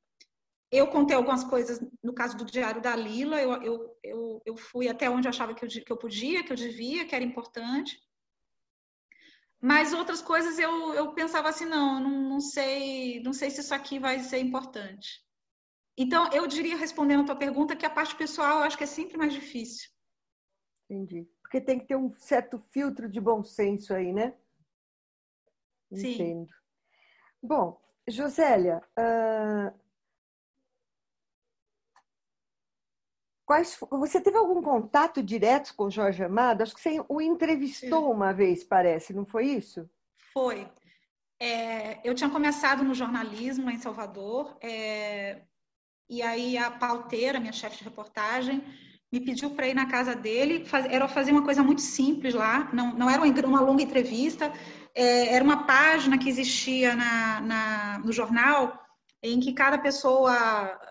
eu contei algumas coisas no caso do Diário da Lila, eu, eu, eu, eu fui até onde eu achava que eu, que eu podia, que eu devia, que era importante. Mas outras coisas eu, eu pensava assim, não, não, não sei, não sei se isso aqui vai ser importante. Então, eu diria, respondendo a tua pergunta, que a parte pessoal eu acho que é sempre mais difícil. Entendi. Porque tem que ter um certo filtro de bom senso aí, né? Sim. Entendo. Bom, Josélia, uh... Quais, você teve algum contato direto com o Jorge Amado? Acho que você o entrevistou uma vez, parece, não foi isso? Foi. É, eu tinha começado no jornalismo em Salvador, é, e aí a pauteira, minha chefe de reportagem, me pediu para ir na casa dele. Faz, era fazer uma coisa muito simples lá, não, não era uma, uma longa entrevista, é, era uma página que existia na, na, no jornal em que cada pessoa.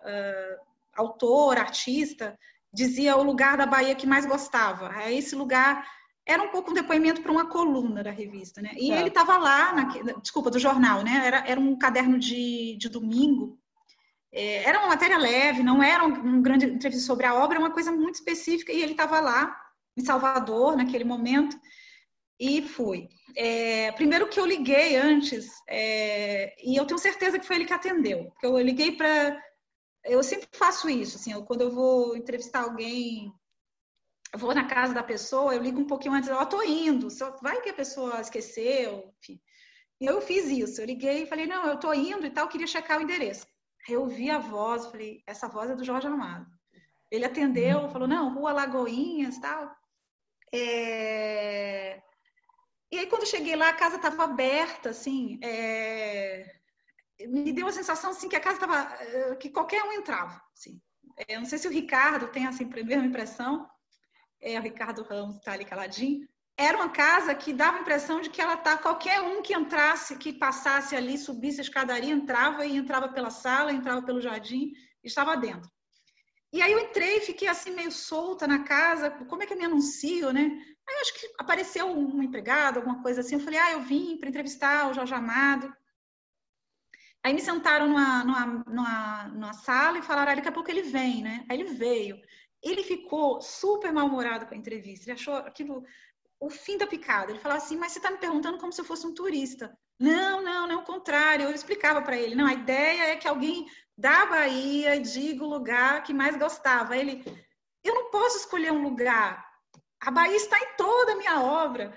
Uh, autor, artista, dizia o lugar da Bahia que mais gostava. Esse lugar era um pouco um depoimento para uma coluna da revista, né? E é. ele estava lá, na, desculpa, do jornal, né? Era, era um caderno de, de domingo. É, era uma matéria leve, não era um, um grande entrevista sobre a obra, uma coisa muito específica. E ele estava lá, em Salvador, naquele momento, e fui. É, primeiro que eu liguei antes, é, e eu tenho certeza que foi ele que atendeu, porque eu liguei para eu sempre faço isso, assim, eu, quando eu vou entrevistar alguém, eu vou na casa da pessoa, eu ligo um pouquinho antes, eu tô indo, só vai que a pessoa esqueceu, enfim. E eu fiz isso, eu liguei e falei, não, eu tô indo e tal, queria checar o endereço. Eu ouvi a voz, falei, essa voz é do Jorge Amado. Ele atendeu, falou, não, Rua Lagoinhas, tal. É... E aí, quando eu cheguei lá, a casa estava aberta, assim, é me deu a sensação assim que a casa estava eh, que qualquer um entrava assim. eu não sei se o Ricardo tem essa mesma impressão. É o Ricardo Ramos está ali caladinho. Era uma casa que dava a impressão de que ela tá qualquer um que entrasse que passasse ali subisse a escadaria entrava e entrava pela sala entrava pelo jardim estava dentro. E aí eu entrei fiquei assim meio solta na casa. Como é que eu me anuncio né? Aí acho que apareceu um empregado alguma coisa assim. Eu falei ah eu vim para entrevistar o Jorge Amado Aí me sentaram numa, numa, numa, numa sala e falaram, ah, daqui a pouco ele vem, né? Aí ele veio. Ele ficou super mal-humorado com a entrevista. Ele achou aquilo o fim da picada. Ele falava assim, mas você está me perguntando como se eu fosse um turista. Não, não, não, é o contrário. Eu explicava para ele, não, a ideia é que alguém da Bahia diga o lugar que mais gostava. Ele, eu não posso escolher um lugar. A Bahia está em toda a minha obra.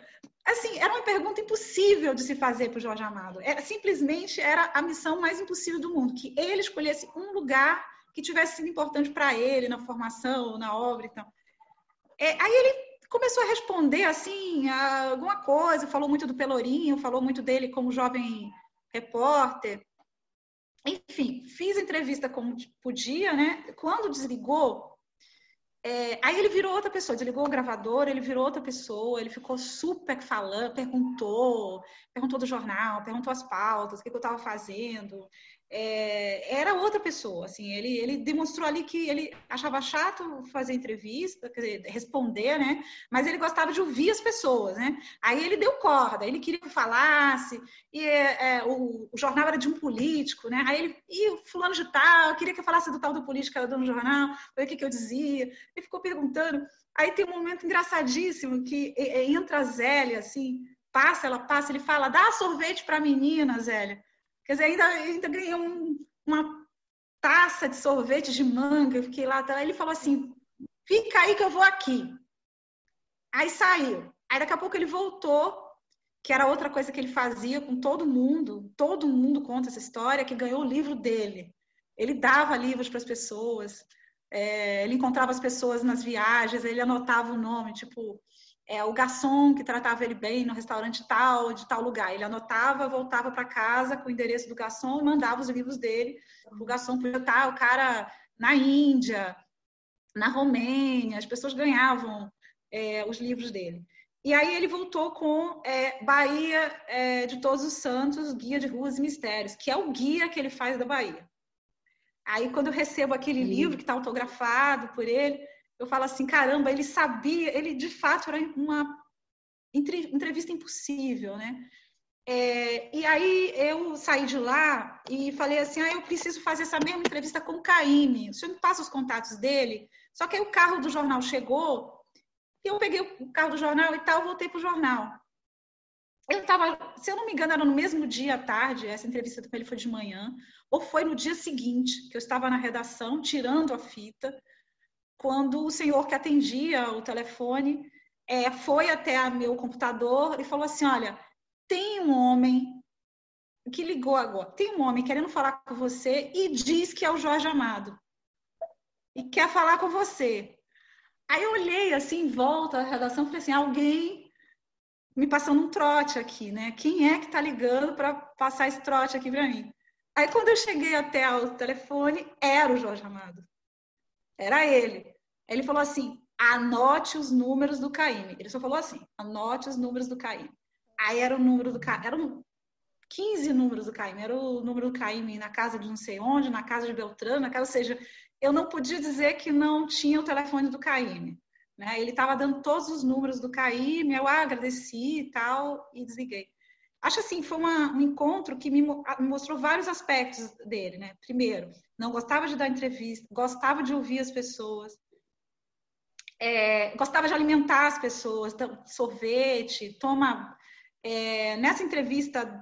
Assim, era uma pergunta impossível de se fazer para o Jorge Amado. Era, simplesmente era a missão mais impossível do mundo, que ele escolhesse um lugar que tivesse sido importante para ele na formação, na obra e então. É, aí ele começou a responder assim alguma coisa, falou muito do Pelourinho, falou muito dele como jovem repórter. Enfim, fiz entrevista como podia, né? Quando desligou, é, aí ele virou outra pessoa, desligou o gravador, ele virou outra pessoa, ele ficou super falando, perguntou, perguntou do jornal, perguntou as pautas, o que, que eu estava fazendo é, era outra pessoa, assim, ele, ele demonstrou ali que ele achava chato fazer entrevista, dizer, responder, né, mas ele gostava de ouvir as pessoas, né, aí ele deu corda, ele queria que falasse, e é, é, o, o, jornal era de um político, né, aí ele, e o fulano de tal, queria que eu falasse do tal do político do jornal, o que que eu dizia, ele ficou perguntando, aí tem um momento engraçadíssimo que entra a Zélia, assim, passa, ela passa, ele fala, dá sorvete para a menina, Zélia, Quer dizer, ainda, ainda ganhei um, uma taça de sorvete de manga, eu fiquei lá, ele falou assim, fica aí que eu vou aqui. Aí saiu. Aí daqui a pouco ele voltou, que era outra coisa que ele fazia com todo mundo, todo mundo conta essa história, que ganhou o livro dele. Ele dava livros para as pessoas, é, ele encontrava as pessoas nas viagens, ele anotava o nome, tipo, é, o garçom que tratava ele bem no restaurante tal, de tal lugar. Ele anotava, voltava para casa com o endereço do garçom, mandava os livros dele. O garçom podia estar, o cara na Índia, na Romênia, as pessoas ganhavam é, os livros dele. E aí ele voltou com é, Bahia é, de Todos os Santos, Guia de Ruas e Mistérios, que é o guia que ele faz da Bahia. Aí quando eu recebo aquele livro que está autografado por ele, eu falo assim, caramba, ele sabia, ele de fato era uma entrevista impossível, né? É, e aí eu saí de lá e falei assim, ah, eu preciso fazer essa mesma entrevista com o Caíme. O senhor me passa os contatos dele? Só que aí o carro do jornal chegou e eu peguei o carro do jornal e tal, voltei para o jornal. Eu estava, se eu não me engano, era no mesmo dia à tarde, essa entrevista com ele foi de manhã, ou foi no dia seguinte, que eu estava na redação, tirando a fita, quando o senhor que atendia o telefone é, foi até meu computador e falou assim: Olha, tem um homem que ligou agora, tem um homem querendo falar com você e diz que é o Jorge Amado e quer falar com você. Aí eu olhei assim em volta da redação e falei assim: alguém me passando um trote aqui, né? Quem é que tá ligando para passar esse trote aqui para mim? Aí quando eu cheguei até o telefone, era o Jorge Amado. Era ele. Ele falou assim: anote os números do Caíme. Ele só falou assim: anote os números do Caíme. Aí era o número do Caíme, eram 15 números do Caíme. Era o número do Caíme na casa de não sei onde, na casa de Beltrano, na casa, ou seja, eu não podia dizer que não tinha o telefone do Caíme. Né? Ele estava dando todos os números do Caíme, eu agradeci e tal, e desliguei. Acho assim, foi uma, um encontro que me mostrou vários aspectos dele, né? Primeiro, não gostava de dar entrevista, gostava de ouvir as pessoas, é, gostava de alimentar as pessoas, sorvete, toma. É, nessa entrevista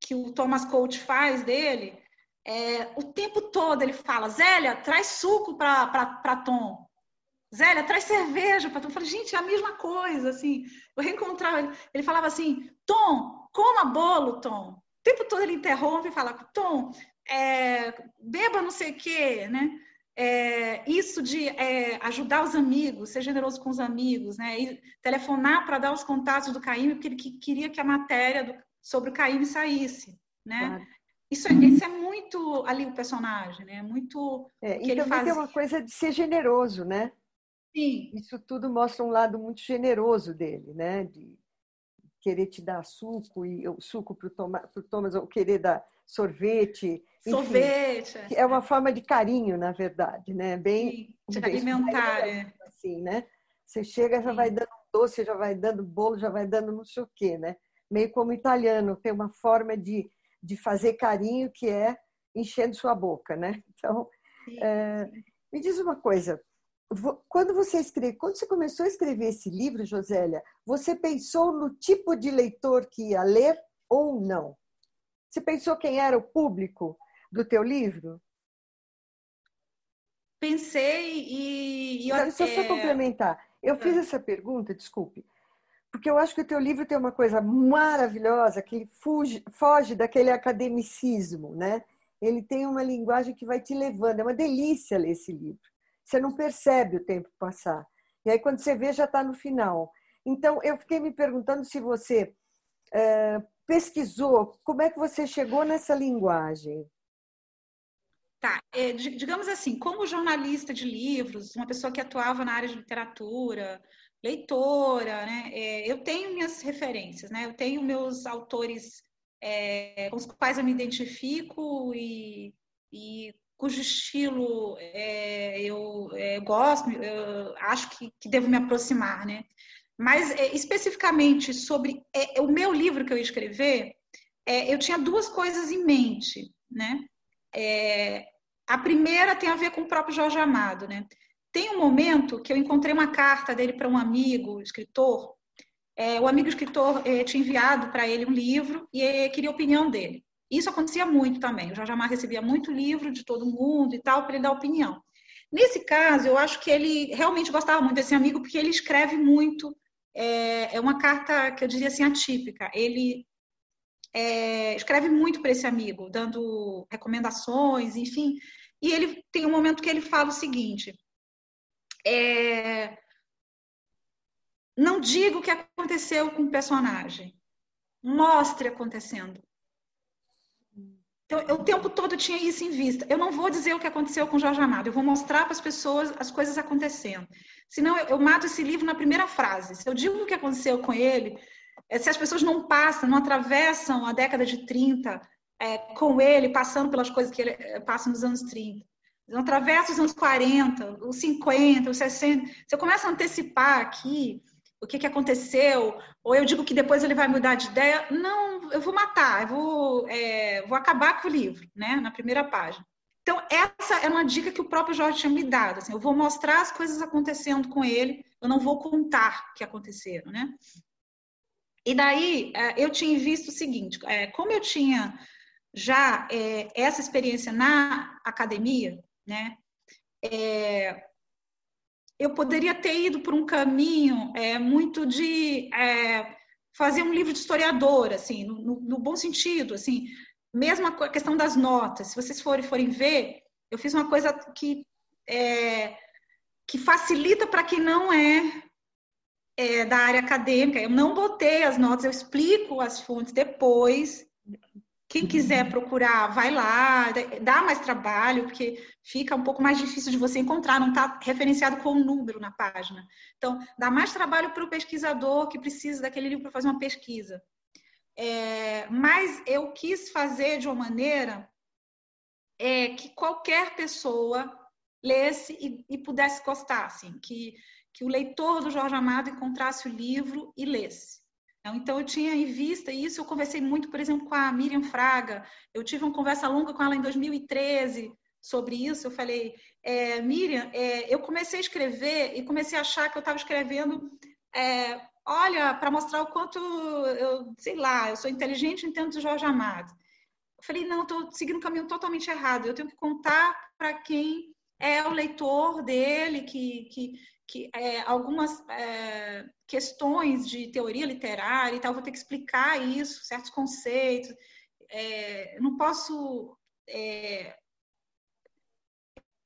que o Thomas Coach faz dele, é, o tempo todo ele fala: Zélia, traz suco para Tom. Zélia, traz cerveja para Tom. Eu falei, gente, é a mesma coisa, assim. Eu reencontrava ele. Ele falava assim: Tom, coma bolo, Tom. O tempo todo ele interrompe e fala: Tom, é, beba não sei o quê, né? é, isso de é, ajudar os amigos, ser generoso com os amigos, né? E telefonar para dar os contatos do Caíme, porque ele queria que a matéria do, sobre o Caíme saísse, né? Claro. Isso, é, isso é muito ali o personagem, né? Muito é, que e ele faz. tem uma coisa de ser generoso, né? Sim. Isso tudo mostra um lado muito generoso dele, né? De querer te dar suco e o suco para o Thomas, ou querer dar sorvete. Sorvete. Enfim, é uma forma de carinho, na verdade, né? Bem Sim, de alimentar, é. assim, né? Você chega, já Sim. vai dando doce, já vai dando bolo, já vai dando não sei o quê, né? Meio como italiano, tem uma forma de, de fazer carinho que é enchendo sua boca, né? Então, é, me diz uma coisa, quando você escreve, quando você começou a escrever esse livro, Josélia, você pensou no tipo de leitor que ia ler ou não? Você pensou quem era o público do teu livro? Pensei e... e Não, só é... complementar. Eu fiz essa pergunta, desculpe, porque eu acho que o teu livro tem uma coisa maravilhosa, que fuge, foge daquele academicismo, né? Ele tem uma linguagem que vai te levando. É uma delícia ler esse livro. Você não percebe o tempo passar. E aí, quando você vê, já está no final. Então, eu fiquei me perguntando se você é, pesquisou, como é que você chegou nessa linguagem? Tá, é, digamos assim, como jornalista de livros, uma pessoa que atuava na área de literatura, leitora, né? É, eu tenho minhas referências, né? Eu tenho meus autores é, com os quais eu me identifico e, e cujo estilo eu gosto, eu acho que, que devo me aproximar, né? Mas especificamente sobre o meu livro que eu ia escrever, eu tinha duas coisas em mente, né? É, a primeira tem a ver com o próprio Jorge Amado, né? Tem um momento que eu encontrei uma carta dele para um amigo, escritor. É, o amigo escritor é, tinha enviado para ele um livro e queria a opinião dele. Isso acontecia muito também. O Jorge Amado recebia muito livro de todo mundo e tal para ele dar opinião. Nesse caso, eu acho que ele realmente gostava muito desse amigo porque ele escreve muito é, é uma carta que eu diria assim atípica. Ele é, escreve muito para esse amigo, dando recomendações, enfim. E ele tem um momento que ele fala o seguinte: é, não diga o que aconteceu com o personagem, mostre acontecendo. Então, eu, o tempo todo tinha isso em vista. Eu não vou dizer o que aconteceu com Jorge Amado, eu vou mostrar para as pessoas as coisas acontecendo. Senão, eu, eu mato esse livro na primeira frase. Se eu digo o que aconteceu com ele, é, se as pessoas não passam, não atravessam a década de 30 é, com ele, passando pelas coisas que ele é, passa nos anos 30, atravessa os anos 40, os 50, os 60, você começa a antecipar aqui o que, que aconteceu, ou eu digo que depois ele vai mudar de ideia, não, eu vou matar, eu vou, é, vou acabar com o livro, né, na primeira página. Então, essa é uma dica que o próprio Jorge tinha me dado, assim, eu vou mostrar as coisas acontecendo com ele, eu não vou contar o que aconteceram, né. E daí, é, eu tinha visto o seguinte, é, como eu tinha já é, essa experiência na academia, né, é, eu poderia ter ido por um caminho é, muito de é, fazer um livro de historiador, assim, no, no, no, bom sentido, assim, mesmo a questão das notas. Se vocês forem, forem ver, eu fiz uma coisa que é, que facilita para quem não é, é, da área acadêmica. Eu não botei as notas, eu explico as fontes depois, quem quiser procurar, vai lá, dá mais trabalho, porque fica um pouco mais difícil de você encontrar, não está referenciado com um número na página. Então, dá mais trabalho para o pesquisador que precisa daquele livro para fazer uma pesquisa. É, mas eu quis fazer de uma maneira é, que qualquer pessoa lesse e, e pudesse gostar, assim, que, que o leitor do Jorge Amado encontrasse o livro e lesse. Então, eu tinha em vista isso, eu conversei muito, por exemplo, com a Miriam Fraga, eu tive uma conversa longa com ela em 2013 sobre isso, eu falei, é, Miriam, é, eu comecei a escrever e comecei a achar que eu estava escrevendo, é, olha, para mostrar o quanto eu, sei lá, eu sou inteligente, entendo de Jorge Amado. Eu falei, não, estou seguindo um caminho totalmente errado, eu tenho que contar para quem é o leitor dele, que, que, que é, algumas é, questões de teoria literária e tal, vou ter que explicar isso, certos conceitos. É, não posso é,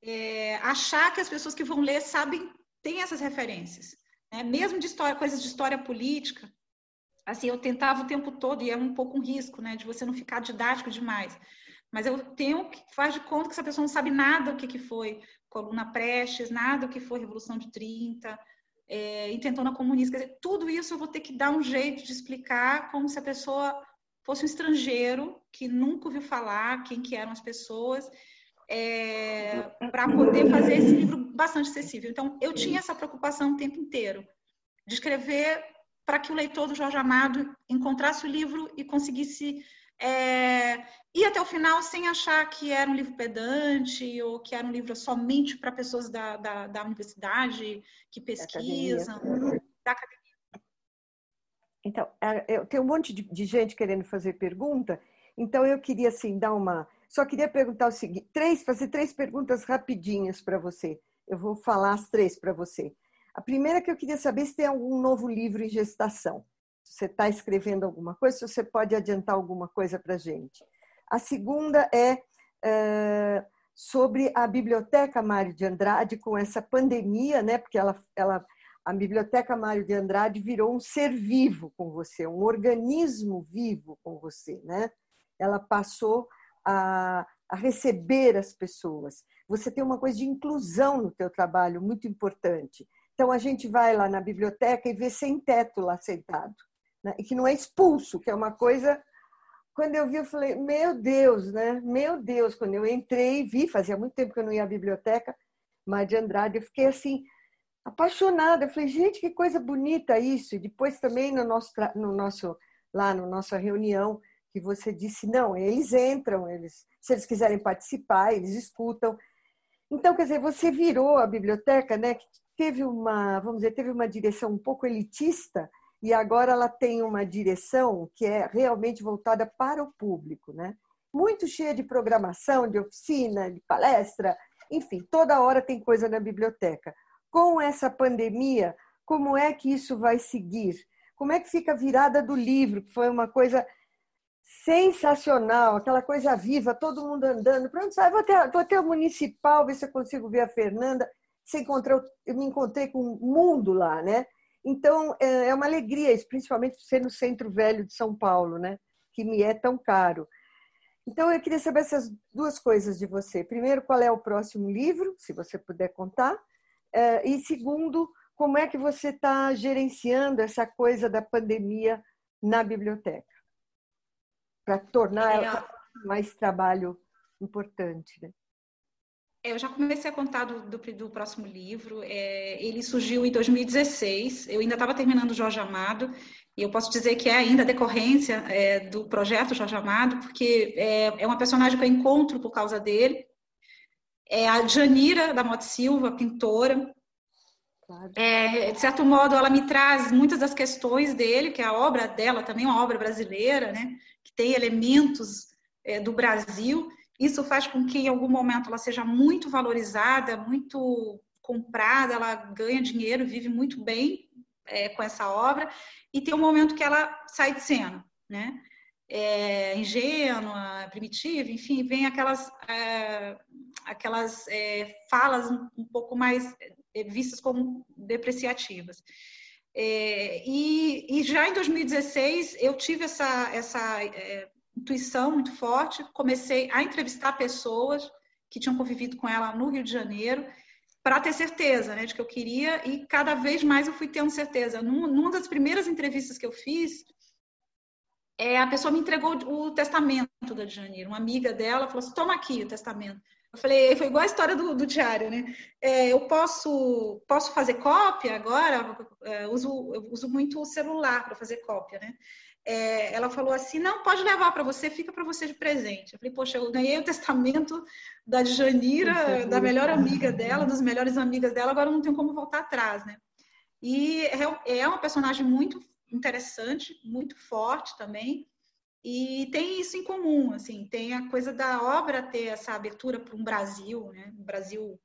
é, achar que as pessoas que vão ler sabem, têm essas referências. Né? Mesmo de história, coisas de história política, assim, eu tentava o tempo todo, e é um pouco um risco, né, de você não ficar didático demais. Mas eu tenho que faz de conta que essa pessoa não sabe nada o que, que foi coluna Prestes, nada o que foi Revolução de 30, é, intentona comunista. Dizer, tudo isso eu vou ter que dar um jeito de explicar como se a pessoa fosse um estrangeiro que nunca ouviu falar quem que eram as pessoas, é, para poder fazer esse livro bastante acessível. Então, eu tinha essa preocupação o tempo inteiro, de escrever para que o leitor do Jorge Amado encontrasse o livro e conseguisse é, ir até o final sem achar que era um livro pedante ou que era um livro somente para pessoas da, da, da, universidade que pesquisam, academia. da academia. Então, é, eu tenho um monte de, de gente querendo fazer pergunta, então eu queria assim dar uma. Só queria perguntar o seguinte: três, fazer três perguntas rapidinhas para você. Eu vou falar as três para você. A primeira que eu queria saber se tem algum novo livro em gestação você está escrevendo alguma coisa, se você pode adiantar alguma coisa para a gente. A segunda é, é, sobre a Biblioteca Mário de Andrade, com essa pandemia, né? porque ela, ela, a Biblioteca Mário de Andrade virou um ser vivo com você, um organismo vivo com você. Né? Ela passou a, a receber as pessoas. Você tem uma coisa de inclusão no teu trabalho muito importante. Então a gente vai lá na biblioteca e vê sem teto lá sentado né? e que não é expulso, que é uma coisa. Quando eu vi, eu falei, meu Deus, né? Meu Deus, quando eu entrei, vi, fazia muito tempo que eu não ia à biblioteca, mas de Andrade, eu fiquei assim, apaixonada. Eu falei, gente, que coisa bonita isso. E depois também no nosso, no nosso, lá na no nossa reunião, que você disse, não, eles entram, eles, se eles quiserem participar, eles escutam. Então, quer dizer, você virou a biblioteca, né? Que teve uma, vamos dizer, teve uma direção um pouco elitista, e agora ela tem uma direção que é realmente voltada para o público, né? Muito cheia de programação, de oficina, de palestra, enfim, toda hora tem coisa na biblioteca. Com essa pandemia, como é que isso vai seguir? Como é que fica a virada do livro, que foi uma coisa sensacional, aquela coisa viva, todo mundo andando. Pronto, sai, vou até, vou até o municipal, ver se eu consigo ver a Fernanda. Se encontrou, eu me encontrei com o mundo lá, né? Então, é, é uma alegria, principalmente ser no centro velho de São Paulo, né? que me é tão caro. Então, eu queria saber essas duas coisas de você. Primeiro, qual é o próximo livro, se você puder contar. É, e segundo, como é que você está gerenciando essa coisa da pandemia na biblioteca? Para tornar é, mais trabalho importante. Né? É, eu já comecei a contar do, do, do próximo livro. É, ele surgiu em 2016. Eu ainda estava terminando Jorge Amado. E eu posso dizer que é ainda a decorrência é, do projeto Jorge Amado, porque é, é, uma personagem que eu encontro por causa dele. É a Janira da Mote Silva, pintora. Claro. É, de certo modo, ela me traz muitas das questões dele, que é a obra dela também é uma obra brasileira, né? que tem elementos é, do Brasil. Isso faz com que em algum momento ela seja muito valorizada, muito comprada, ela ganha dinheiro, vive muito bem é, com essa obra, e tem um momento que ela sai de cena, né? É, ingênua, primitiva, enfim, vem aquelas, é, aquelas é, falas um, pouco mais é, vistas como depreciativas. É, e, e, já em 2016 eu tive essa, essa é, intuição muito forte, comecei a entrevistar pessoas que tinham convivido com ela no Rio de Janeiro, para ter certeza né, de que eu queria, e cada vez mais eu fui tendo certeza. Num, numa das primeiras entrevistas que eu fiz, é, a pessoa me entregou o testamento da Janeiro, uma amiga dela falou assim: toma aqui o testamento. Eu falei, foi igual a história do, do diário, né? É, eu posso, posso fazer cópia agora? É, uso, eu uso muito o celular para fazer cópia, né? É, ela falou assim: não, pode levar para você, fica para você de presente. Eu falei, poxa, eu ganhei o testamento da Janira, da melhor amiga dela, das melhores amigas dela, agora não tenho como voltar atrás, né? E é, é uma personagem muito interessante, muito forte também, e tem isso em comum, assim, tem a coisa da obra ter essa abertura para um Brasil, né? Um Brasil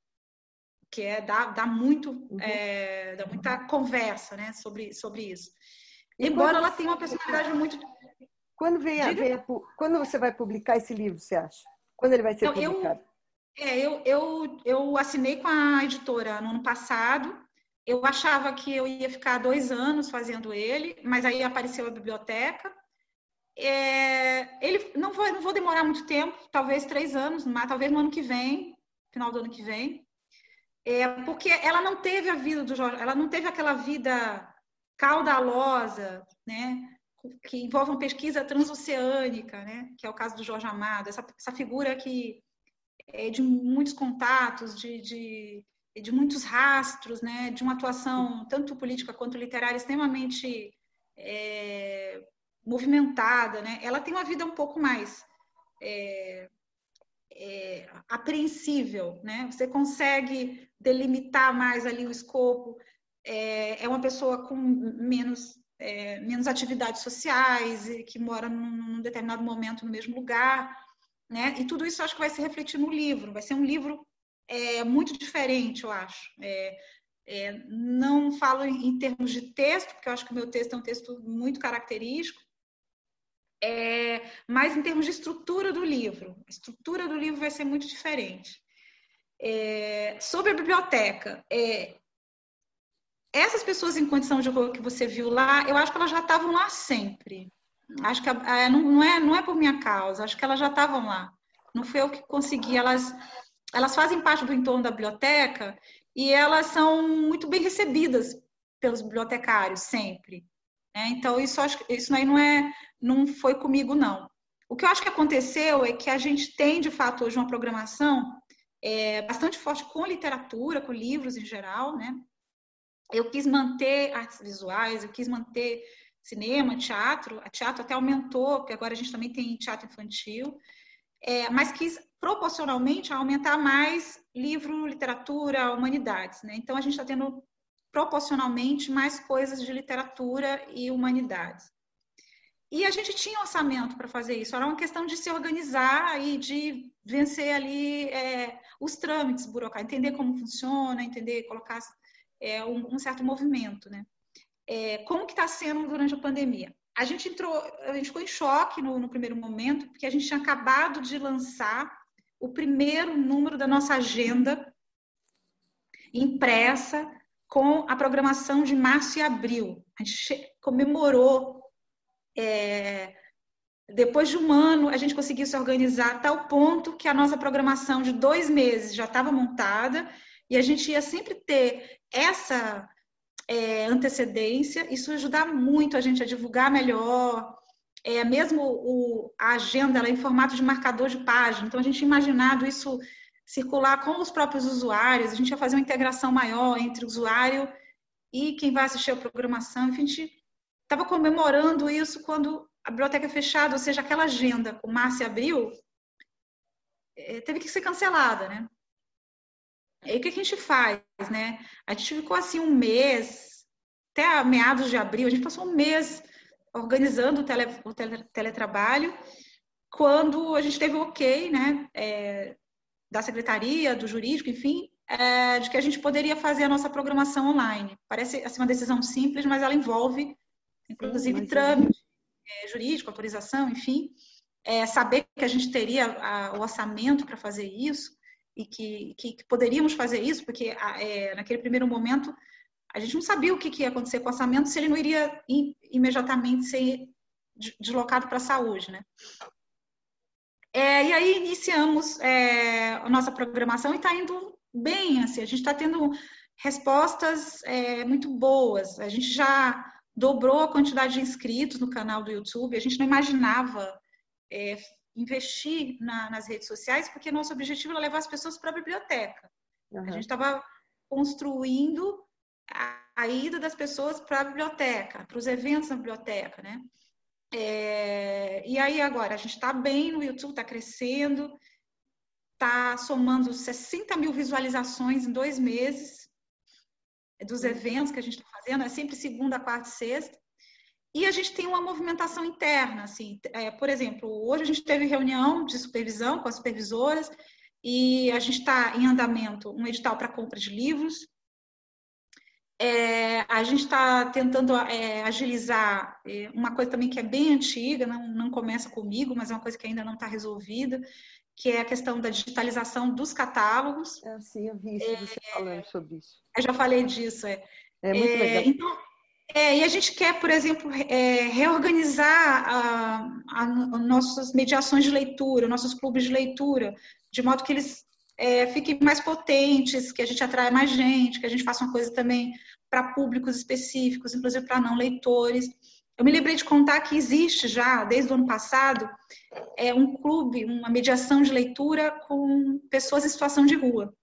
que é dá, dá muito, uhum. é, dá muita conversa, né? Sobre, sobre isso. Embora ela tenha uma personalidade muito. Quando, vem a, vem a, quando você vai publicar esse livro, você acha? Quando ele vai ser então, publicado? Eu, é, eu, eu, eu assinei com a editora no ano passado. Eu achava que eu ia ficar dois anos fazendo ele, mas aí apareceu a biblioteca. É, ele não vou, não vou demorar muito tempo, talvez três anos, mas talvez no ano que vem, final do ano que vem. É, porque ela não teve a vida do Jorge, ela não teve aquela vida caudalosa, né, que envolve uma pesquisa transoceânica, né, que é o caso do Jorge Amado, essa, essa figura que é de muitos contatos, de, de, de muitos rastros, né, de uma atuação tanto política quanto literária extremamente é, movimentada, né, ela tem uma vida um pouco mais é, é, apreensível, né? Você consegue delimitar mais ali o escopo, é, é uma pessoa com menos, é, menos atividades sociais, e que mora num, determinado momento no mesmo lugar, né? E tudo isso acho que vai se refletir no livro. Vai ser um livro é, muito diferente, eu acho. É, é, não falo em, em, termos de texto, porque eu acho que o meu texto é um texto muito característico, é, mas em termos de estrutura do livro. A estrutura do livro vai ser muito diferente. É, sobre a biblioteca, é, essas pessoas em condição de rua que você viu lá, eu acho que elas já estavam lá sempre. Acho que é, não, não, é, não é por minha causa, acho que elas já estavam lá. Não foi eu que consegui. Elas, elas fazem parte do entorno da biblioteca e elas são muito bem recebidas pelos bibliotecários sempre. Né? Então isso acho, isso aí não é, não foi comigo não. O que eu acho que aconteceu é que a gente tem de fato hoje uma programação é, bastante forte com literatura, com livros em geral, né? Eu quis manter artes visuais, eu quis manter cinema, teatro. A teatro até aumentou, porque agora a gente também tem teatro infantil. É, mas quis proporcionalmente aumentar mais livro, literatura, humanidades. Né? Então a gente está tendo proporcionalmente mais coisas de literatura e humanidades. E a gente tinha orçamento para fazer isso, era uma questão de se organizar e de vencer ali é, os trâmites burocráticos, entender como funciona, entender, colocar é, um, um, certo movimento, né? É, como que está sendo durante a pandemia? A gente entrou, a gente ficou em choque no, no primeiro momento, porque a gente tinha acabado de lançar o primeiro número da nossa agenda impressa com a programação de março e abril. A gente comemorou. É, depois de um ano, a gente conseguiu se organizar a tal ponto que a nossa programação de dois meses já estava montada e a gente ia sempre ter essa é, antecedência, isso ajuda muito a gente a divulgar melhor. É, mesmo o, a agenda ela é em formato de marcador de página, então a gente imaginado isso circular com os próprios usuários, a gente ia fazer uma integração maior entre o usuário e quem vai assistir a programação. Enfim, a gente estava comemorando isso quando a biblioteca é fechada, ou seja, aquela agenda com março e abril eh, teve que ser cancelada, né? E aí o que a gente faz, né? A gente ficou assim um mês, até meados de abril, a gente passou um mês organizando o, tele, o tele, teletrabalho, quando a gente teve o ok, né, é, da secretaria, do jurídico, enfim, é, de que a gente poderia fazer a nossa programação online. Parece assim, uma decisão simples, mas ela envolve, inclusive, trâmite é, jurídico, autorização, enfim, é, saber que a gente teria a, o orçamento para fazer isso e que, que, que, poderíamos fazer isso, porque é, naquele primeiro momento a gente não sabia o que, que ia acontecer com o orçamento se ele não iria imediatamente ser deslocado para a saúde, né? É, e aí iniciamos é, a nossa programação e está indo bem, assim, a gente está tendo respostas é, muito boas. A gente já dobrou a quantidade de inscritos no canal do YouTube. A gente não imaginava é, investir na, nas redes sociais, porque nosso objetivo era levar as pessoas para a biblioteca. Uhum. A gente estava construindo a, a, ida das pessoas para a biblioteca, para os eventos na biblioteca, né? É, e aí agora, a gente está bem no YouTube, está crescendo, está somando 60 mil visualizações em dois meses dos eventos que a gente está fazendo, é sempre segunda, quarta e sexta. E a gente tem uma movimentação interna, assim, é, por exemplo, hoje a gente teve reunião de supervisão com as supervisoras e a gente está em andamento um edital para compra de livros. É, a gente está tentando é, agilizar é, uma coisa também que é bem antiga, não, não começa comigo, mas é uma coisa que ainda não está resolvida, que é a questão da digitalização dos catálogos. É, sim, eu vi isso, você falando sobre isso. Eu já falei disso, é. É muito legal. Então, é, e a gente quer, por exemplo, é, reorganizar nossas mediações de leitura, nossos clubes de leitura, de modo que eles é, fiquem mais potentes, que a gente atraia mais gente, que a gente faça uma coisa também para públicos específicos, inclusive para não leitores. Eu me lembrei de contar que existe já, desde o ano passado, é, um clube, uma mediação de leitura com pessoas em situação de rua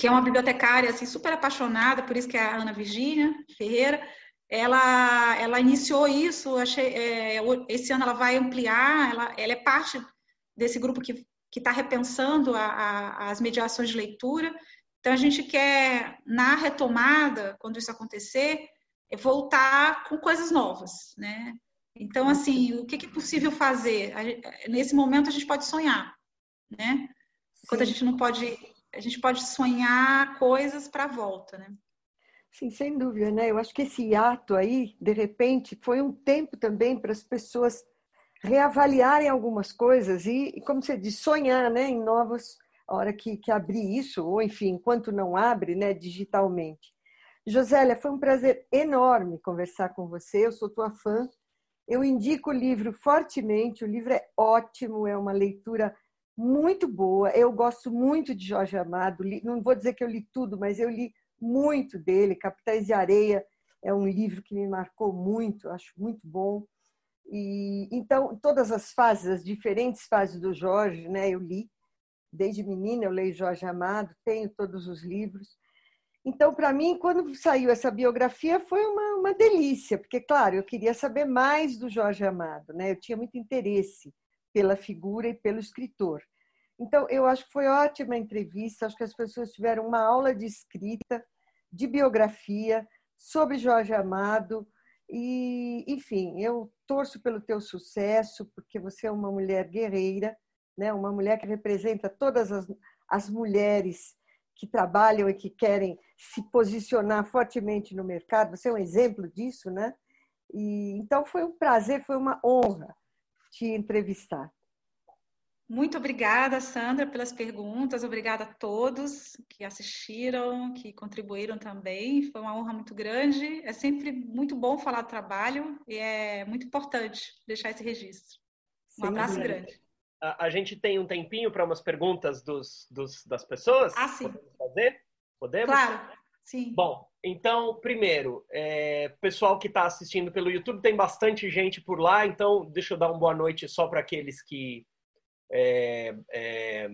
que é uma bibliotecária assim, super apaixonada, por isso que é a Ana Virgínia Ferreira, ela, ela iniciou isso, achei, é, esse ano ela vai ampliar, ela, ela é parte desse grupo que está repensando a, a, as mediações de leitura. Então, a gente quer, na retomada, quando isso acontecer, é voltar com coisas novas, né? Então, assim, o que é possível fazer? Nesse momento, a gente pode sonhar, né? Enquanto a gente não pode a gente pode sonhar coisas para a volta, né? Sim, sem dúvida, né? Eu acho que esse ato aí, de repente, foi um tempo também para as pessoas reavaliarem algumas coisas e, como você diz, sonhar, né, em novas, a hora que, que abrir isso, ou enfim, enquanto não abre, né, digitalmente. Josélia, foi um prazer enorme conversar com você, eu sou tua fã. Eu indico o livro fortemente, o livro é ótimo, é uma leitura muito boa. Eu gosto muito de Jorge Amado. Não vou dizer que eu li tudo, mas eu li muito dele. Capitais de Areia é um livro que me marcou muito, acho muito bom. E então todas as fases, as diferentes fases do Jorge, né? Eu li desde menina, eu leio Jorge Amado, tenho todos os livros. Então, para mim, quando saiu essa biografia, foi uma, uma delícia, porque, claro, eu queria saber mais do Jorge Amado, né? Eu tinha muito interesse pela figura e pelo escritor. Então, eu acho que foi ótima a entrevista, acho que as pessoas tiveram uma aula de escrita, de biografia, sobre Jorge Amado, e, enfim, eu torço pelo teu sucesso, porque você é uma mulher guerreira, né? uma mulher que representa todas as, as mulheres que trabalham e que querem se posicionar fortemente no mercado. Você é um exemplo disso, né? E, então, foi um prazer, foi uma honra te entrevistar. Muito obrigada, Sandra, pelas perguntas. Obrigada a todos que assistiram, que contribuíram também. Foi uma honra muito grande. É sempre muito bom falar do trabalho e é muito importante deixar esse registro. Um Sim, abraço grande. A, a, gente tem um tempinho para umas perguntas dos, dos, das pessoas? Ah, sim. Podemos fazer? Podemos? Claro, sim. Bom, então, primeiro, é, pessoal que está assistindo pelo YouTube, tem bastante gente por lá, então deixa eu dar uma boa noite só para aqueles que é, é,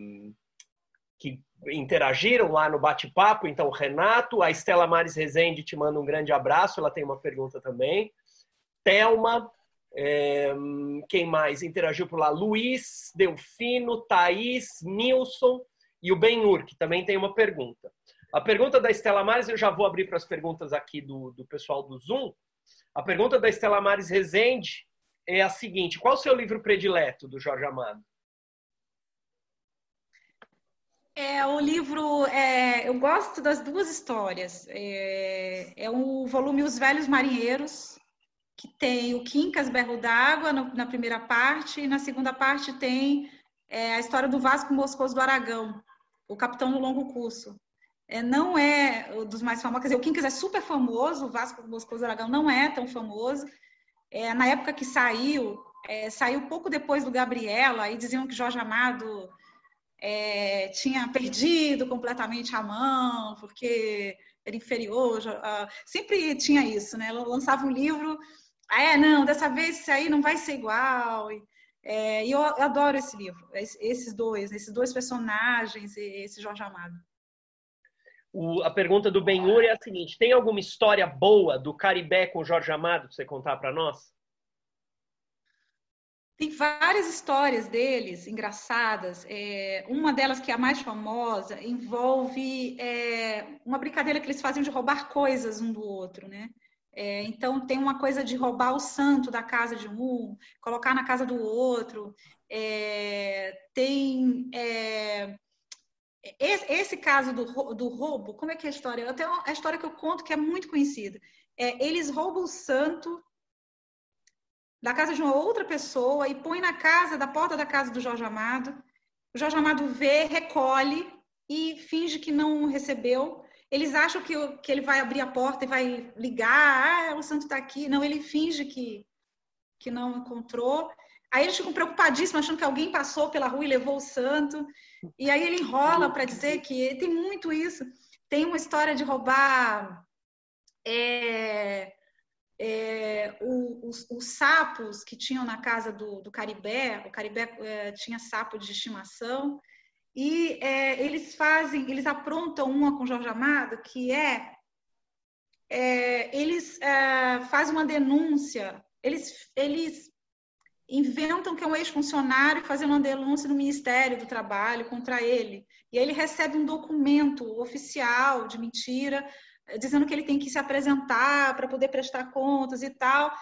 que interagiram lá no bate-papo. Então, Renato, a Estela Mares Rezende te manda um grande abraço, ela tem uma pergunta também. Thelma, é, quem mais interagiu por lá? Luiz, Delfino, Thaís, Nilson e o Benhur, que também tem uma pergunta. A pergunta da Estela Mares, eu já vou abrir para as perguntas aqui do, do pessoal do Zoom. A pergunta da Estela Mares Rezende é a seguinte: qual o seu livro predileto do Jorge Amado? É, o livro, é, eu gosto das duas histórias. É, é o volume Os Velhos Marinheiros, que tem o Quincas Berro d'Água na primeira parte, e na segunda parte tem é, a história do Vasco Moscoso do Aragão, o capitão do longo curso. É, não é dos mais famosos, quer dizer, o Quincas é super famoso, o Vasco Moscoso do Aragão não é tão famoso. É, na época que saiu, é, saiu pouco depois do Gabriela, e diziam que Jorge Amado é, tinha perdido completamente a mão, porque era inferior. Uh, sempre tinha isso, né? Lançava um livro, ah, é, não, dessa vez isso aí não vai ser igual. E, é, eu, eu, adoro esse livro, esses dois, esses dois personagens, esse Jorge Amado. O, a pergunta do Benhur é a seguinte: tem alguma história boa do Caribé com o Jorge Amado para você contar para nós? Tem várias histórias deles engraçadas. É, uma delas, que é a mais famosa, envolve é, uma brincadeira que eles faziam de roubar coisas um do outro, né? É, então, tem uma coisa de roubar o santo da casa de um, colocar na casa do outro. É, tem é, esse, caso do, do, roubo, como é que é a história? Até a história que eu conto que é muito conhecida. É, eles roubam o santo da casa de uma outra pessoa e põe na casa, da porta da casa do Jorge Amado. O Jorge Amado vê, recolhe e finge que não recebeu. Eles acham que, que ele vai abrir a porta e vai ligar, ah, o santo está aqui. Não, ele finge que, que não encontrou. Aí eles ficam preocupadíssimos, achando que alguém passou pela rua e levou o santo. E aí ele enrola para dizer que tem muito isso. Tem uma história de roubar é, é, os, os, sapos que tinham na casa do, do Caribé, o Caribé é, tinha sapo de estimação, e é, eles fazem, eles aprontam uma com Jorge Amado, que é, é eles é, fazem uma denúncia, eles, eles inventam que é um ex-funcionário fazendo uma denúncia no Ministério do Trabalho contra ele, e aí ele recebe um documento oficial de mentira, dizendo que ele tem que se apresentar para poder prestar contas e tal.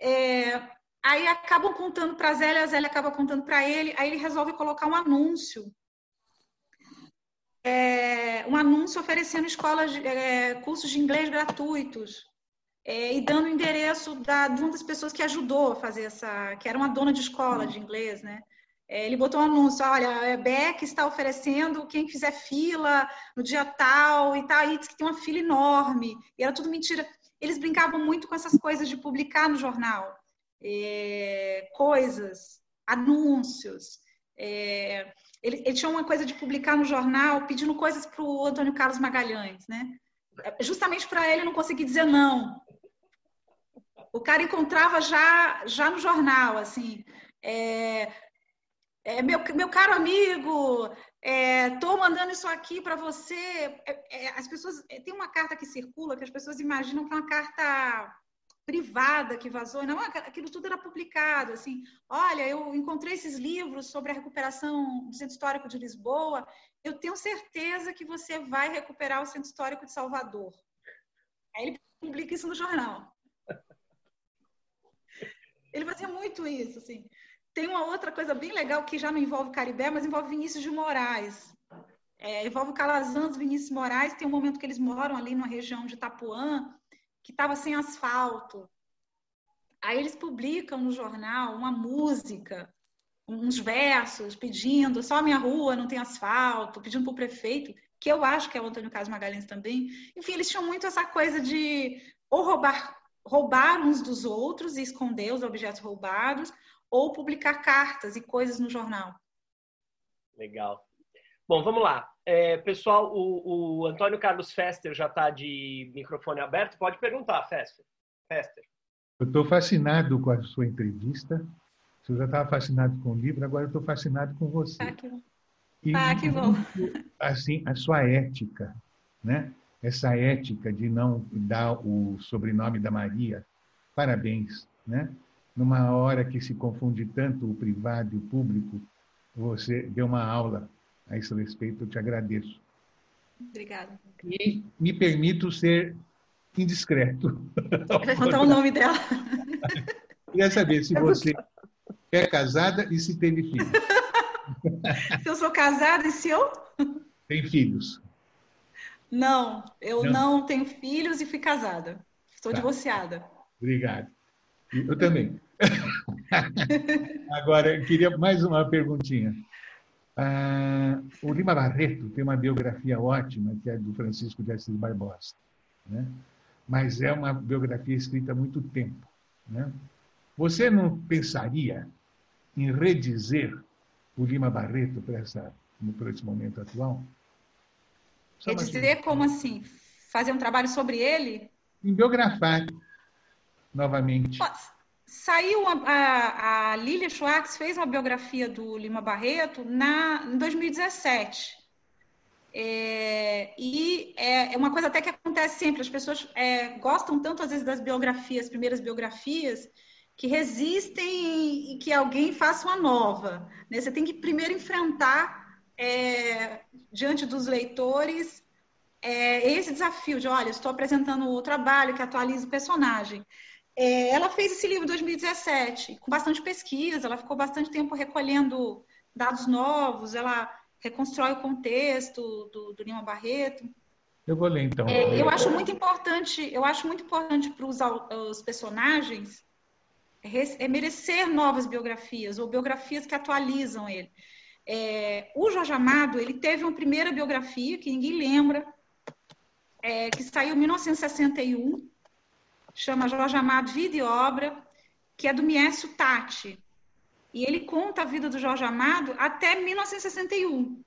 É, aí acabam contando para a Zélia, a Zélia acaba contando para ele, aí ele resolve colocar um anúncio. É, um anúncio oferecendo escolas, é, cursos de inglês gratuitos. É, e dando o endereço da, de uma das pessoas que ajudou a fazer essa, que era uma dona de escola de inglês, né? É, ele botou um anúncio, olha, a Beck está oferecendo quem fizer fila no dia tal e tal, e disse que tem uma fila enorme, e era tudo mentira. Eles brincavam muito com essas coisas de publicar no jornal, é, coisas, anúncios. É, ele, ele, tinha uma coisa de publicar no jornal pedindo coisas para o Antônio Carlos Magalhães, né? Justamente para ele não conseguir dizer não. O cara encontrava já, já no jornal, assim, é, é, meu, meu caro amigo, estou é, mandando isso aqui para você. É, é, as pessoas é, tem uma carta que circula que as pessoas imaginam que é uma carta privada que vazou. Não, aquilo tudo era publicado. Assim, olha, eu encontrei esses livros sobre a recuperação do Centro Histórico de Lisboa. Eu tenho certeza que você vai recuperar o Centro Histórico de Salvador. Aí ele publica isso no jornal. Ele fazia muito isso, assim. Tem uma outra coisa bem legal que já não envolve Caribé, mas envolve Vinícius de Moraes. É, envolve Calazans, Vinícius Moraes. Tem um momento que eles moram ali numa região de Itapuã, que estava sem asfalto. Aí eles publicam no jornal uma música, uns versos, pedindo só a minha rua não tem asfalto, pedindo para o prefeito, que eu acho que é o Antônio Carlos Magalhães também. Enfim, eles tinham muito essa coisa de ou roubar, roubar uns dos outros e esconder os objetos roubados, ou publicar cartas e coisas no jornal. Legal. Bom, vamos lá. É, pessoal, o, o, Antônio Carlos Fester já está de microfone aberto. Pode perguntar, Fester. Fester. Eu estou fascinado com a sua entrevista. Você já estava fascinado com o livro, agora eu estou fascinado com você. Ah, E ah, que bom. Assim, a sua ética, né? Essa ética de não dar o sobrenome da Maria. Parabéns, né? Numa hora que se confunde tanto o privado e o público, você deu uma aula a esse respeito, eu te agradeço. Obrigada. E me permito ser indiscreto. Contar o nome dela. Queria saber se você é casada e se teve filhos. Se eu sou casada e se eu? Tem filhos. Não, eu não, não tenho filhos e fui casada. Estou tá. divorciada. Obrigado. Eu também. Agora, eu queria mais uma perguntinha. Ah, o Lima Barreto tem uma biografia ótima, que é do Francisco de Assis Barbosa. Né? Mas é uma biografia escrita há muito tempo. Né? Você não pensaria em redizer o Lima Barreto para, essa, para esse momento atual? Redizer como assim? Fazer um trabalho sobre ele? Em biografar novamente. Saiu a, a, Lilia Schwartz fez uma biografia do Lima Barreto na, em 2017. É, e é, é, uma coisa até que acontece sempre, as pessoas é, gostam tanto às vezes das biografias, primeiras biografias, que resistem e que alguém faça uma nova. Né? Você tem que primeiro enfrentar é, diante dos leitores é, esse desafio de, olha, estou apresentando o trabalho que atualiza o personagem. É, ela fez esse livro em 2017, com bastante pesquisa, ela ficou bastante tempo recolhendo dados novos, ela reconstrói o contexto do, do Lima Barreto. Eu vou ler então. É, eu acho muito importante, eu acho muito importante para os, os personagens é merecer novas biografias ou biografias que atualizam ele. É, o Jorge Amado ele teve uma primeira biografia que ninguém lembra, é, que saiu em 1961 chama Jorge Amado Vida e Obra, que é do Miécio Tati. E ele conta a vida do Jorge Amado até 1961.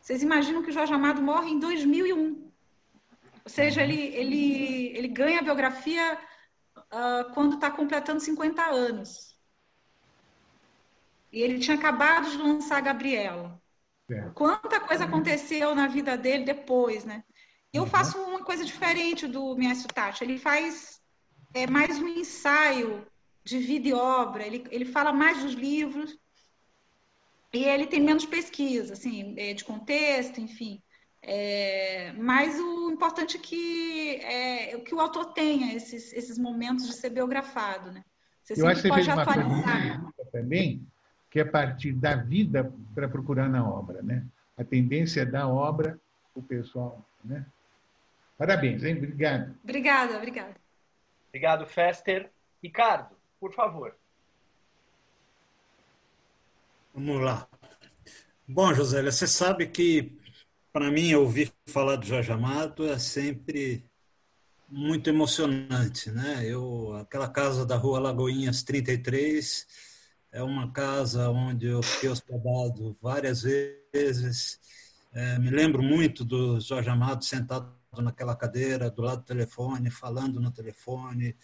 Vocês imaginam que o Jorge Amado morre em 2001. Ou seja, ele, ele, ele ganha a biografia uh, quando está completando 50 anos. E ele tinha acabado de lançar a Gabriela. É. Quanta coisa aconteceu na vida dele depois, né? Eu uhum. faço uma coisa diferente do Miécio Tati. Ele faz é mais um ensaio de vida e obra. Ele, ele fala mais dos livros e ele tem menos pesquisa, assim, é, de contexto, enfim. É, mas o importante é que, é, que o autor tenha esses, esses momentos de ser biografado, né? Você Eu acho que você fez uma coisa também, que é a partir da vida para procurar na obra, né? A tendência da obra, o pessoal, né? Parabéns, hein? Obrigado. Obrigada, obrigada. Obrigado, Fester. Ricardo, por favor. Vamos lá. Bom, Josélia, você sabe que, para mim, ouvir falar do Jorge Amado é sempre muito emocionante, né? Eu, aquela casa da Rua Lagoinhas 33 é uma casa onde eu fiquei hospedado várias vezes. É, me lembro muito do Jorge Amado sentado naquela cadeira, do lado do telefone, falando no telefone.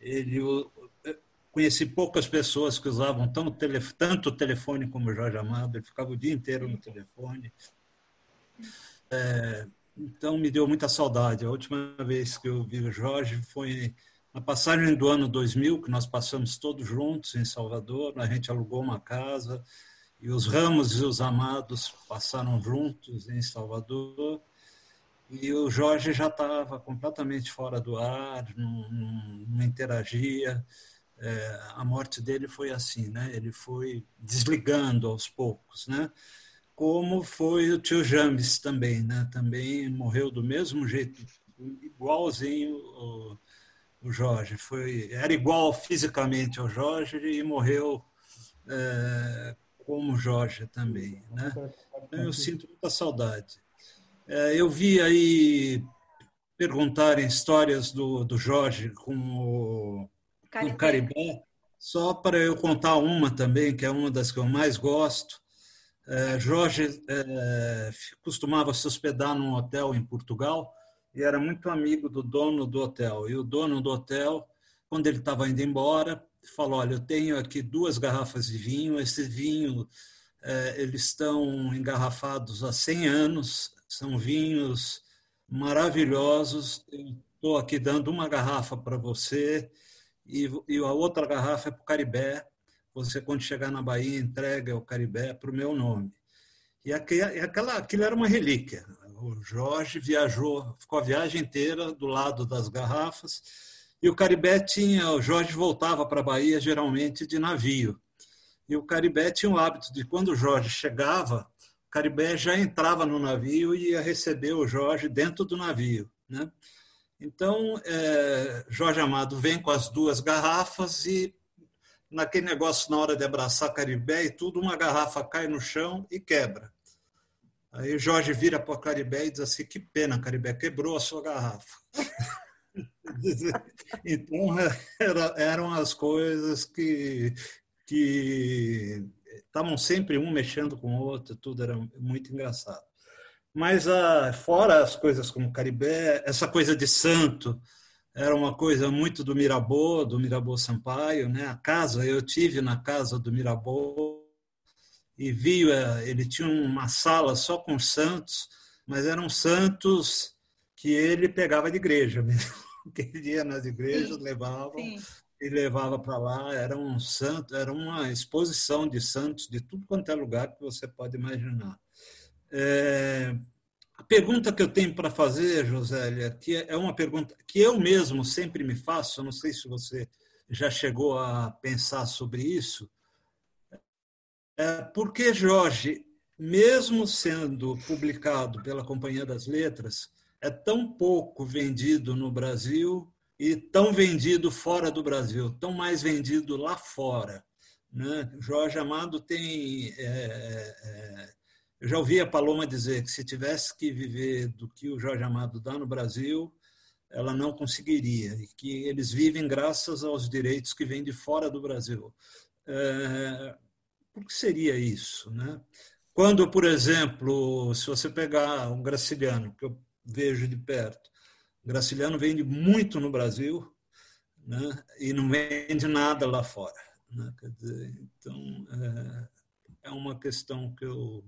Ele, conheci poucas pessoas que usavam tanto, tanto o telefone como o Jorge Amado, ele ficava o dia inteiro no telefone. É, então me deu muita saudade. A última vez que eu vi o Jorge foi na passagem do ano 2000, que nós passamos todos juntos em Salvador. A gente alugou uma casa e os Ramos e os Amados passaram juntos em Salvador e o Jorge já estava completamente fora do ar, não, não, não interagia. É, a morte dele foi assim, né? Ele foi desligando aos poucos, né? Como foi o tio James também, né? Também morreu do mesmo jeito, igualzinho o, o Jorge. Foi, era igual fisicamente ao Jorge e morreu é, como Jorge também, né? Eu sinto muita saudade. É, eu vi aí perguntarem histórias do, do Jorge com o, Caribé, só para eu contar uma também, que é uma das que eu mais gosto. É, Jorge é, costumava se hospedar num hotel em Portugal e era muito amigo do dono do hotel. E o dono do hotel, quando ele estava indo embora, falou: Olha, eu tenho aqui duas garrafas de vinho, esse vinho é, eles estão engarrafados há 100 anos, são vinhos maravilhosos. Estou aqui dando uma garrafa para você e, e a outra garrafa é para o Caribé. Você, quando chegar na Bahia, entrega o Caribé para o meu nome. E aquela, aquilo era uma relíquia. O Jorge viajou, ficou a viagem inteira do lado das garrafas. E o Caribé tinha, o Jorge voltava para a Bahia geralmente de navio. E o Caribé tinha o hábito de, quando o Jorge chegava, Caribé já entrava no navio e ia receber o Jorge dentro do navio. Né? Então, é, Jorge Amado vem com as duas garrafas e, naquele negócio, na hora de abraçar Caribé e tudo, uma garrafa cai no chão e quebra. Aí Jorge vira para Caribé e diz assim: Que pena, Caribé, quebrou a sua garrafa. então, era, eram as coisas que, que estavam sempre um mexendo com o outro, tudo era muito engraçado. Mas ah, fora as coisas como Caribé, essa coisa de santo era uma coisa muito do Mirabeau, do Mirabeau Sampaio, né? A casa, eu tive na casa do Mirabeau e vi, eh, ele tinha uma sala só com santos, mas eram santos que ele pegava de igreja mesmo, que ele ia nas igrejas, sim, levava sim e levava para lá. Era um santo, era uma exposição de santos de tudo quanto é lugar que você pode imaginar. É, a pergunta que eu tenho para fazer, Josélia, que é uma pergunta que eu mesmo sempre me faço, não sei se você já chegou a pensar sobre isso, é por que Jorge, mesmo sendo publicado pela Companhia das Letras, é tão pouco vendido no Brasil e tão vendido fora do Brasil, tão mais vendido lá fora. Né? Jorge Amado tem. É, é, eu já ouvi a Paloma dizer que se tivesse que viver do que o Jorge Amado dá no Brasil, ela não conseguiria, e que eles vivem graças aos direitos que vêm de fora do Brasil. É, por que seria isso? Né? Quando, por exemplo, se você pegar um graciliano, que eu vejo de perto, Graciliano vende muito no Brasil né, e não vende nada lá fora. Né? Dizer, então, é, é, uma questão que eu,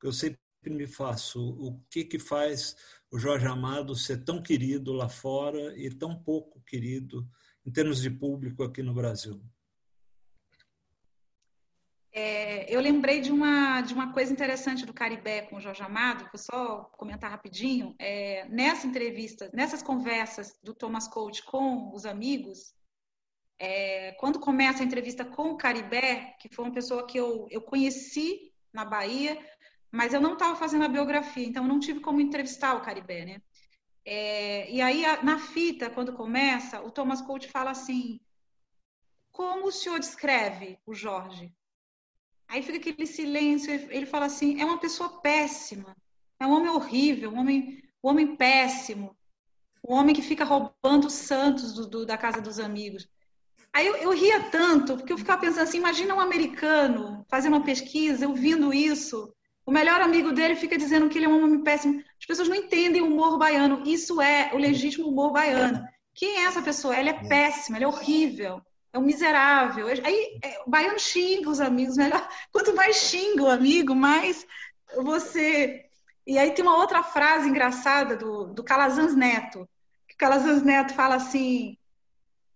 que eu sempre me faço. O que, que faz o Jorge Amado ser tão querido lá fora e tão pouco querido em termos de público aqui no Brasil? É, eu lembrei de uma, de uma coisa interessante do Caribé com o Jorge Amado, vou só comentar rapidinho. É, nessa entrevista, nessas conversas do Thomas Coach com os amigos, é, quando começa a entrevista com o Caribé, que foi uma pessoa que eu, eu conheci na Bahia, mas eu não estava fazendo a biografia, então eu não tive como entrevistar o Caribé, né? É, e aí, na fita, quando começa, o Thomas Coach fala assim: Como o senhor descreve o Jorge? Aí fica aquele silêncio, ele fala assim: é uma pessoa péssima, é um homem horrível, um homem, um homem péssimo, um homem que fica roubando os santos do, do, da casa dos amigos. Aí eu, eu, ria tanto, porque eu ficava pensando assim: imagina um americano fazendo uma pesquisa, ouvindo isso. O melhor amigo dele fica dizendo que ele é um homem péssimo. As pessoas não entendem o humor baiano. Isso é o legítimo humor baiano. Quem é essa pessoa? Ela é péssima, ela é horrível é um miserável. Aí é, o baiano xinga os amigos, melhor. Quanto mais xinga o amigo, mais você. E aí tem uma outra frase engraçada do, do Calazans Neto, que o Calazans Neto fala assim.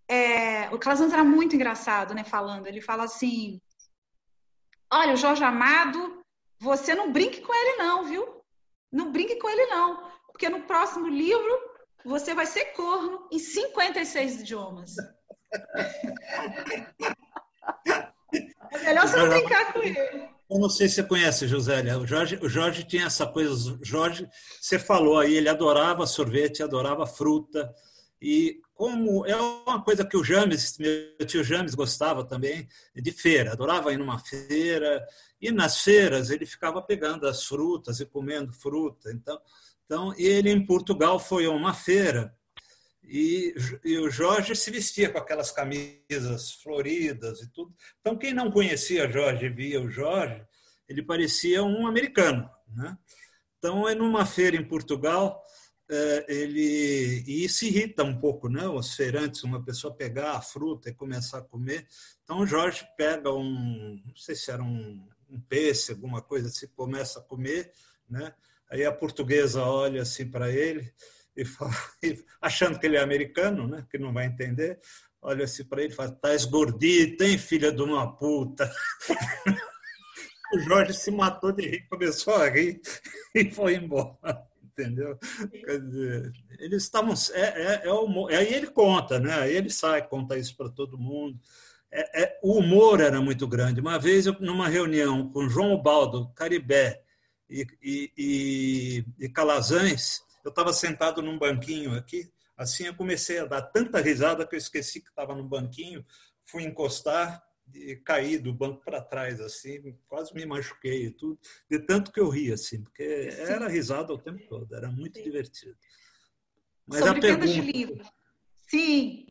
É, o Calazans era muito engraçado, né? Falando, ele fala assim: Olha, o Jorge Amado, você não brinque com ele, não, viu? Não brinque com ele, não, porque no próximo livro você vai ser corno em 56 idiomas. É melhor você não brincar com ele. Eu não sei se você conhece, Josélia. O Jorge, o Jorge tinha essa coisa. Jorge, você falou aí, ele adorava sorvete, adorava fruta. E como é uma coisa que o James, meu tio James gostava também, de feira, adorava ir numa feira. E nas feiras ele ficava pegando as frutas e comendo fruta. Então, então ele em Portugal foi a uma feira e, e, o Jorge se vestia com aquelas camisas floridas e tudo. Então, quem não conhecia Jorge via o Jorge, ele parecia um americano. Né? Então, é numa feira em Portugal, é, ele e se irrita um pouco, né? Os feirantes, uma pessoa pegar a fruta e começar a comer. Então, o Jorge pega um, não sei se era um, um pêssego, alguma coisa assim, começa a comer, né? Aí a portuguesa olha assim para ele e fala, achando que ele é americano, né? Que não vai entender, olha assim para ele e fala: "Tá esgordito, hein, filha de uma puta?" o Jorge se matou de rir, começou a rir e foi embora entendeu? Dizer, eles estavam. É, é, é o, aí ele conta, né? Aí ele sai, conta isso para todo mundo. É, é, o humor era muito grande. Uma vez, eu, numa reunião com João Baldo, Caribé e, e, e, e Calazans, eu estava sentado num banquinho aqui. Assim, eu comecei a dar tanta risada que eu esqueci que estava no banquinho, fui encostar e caí do banco para trás, assim, quase me machuquei e tudo, de tanto que eu ri, assim, porque era risada o tempo todo, era muito Sim. divertido. Mas Sobre a pergunta... de livros. Sim.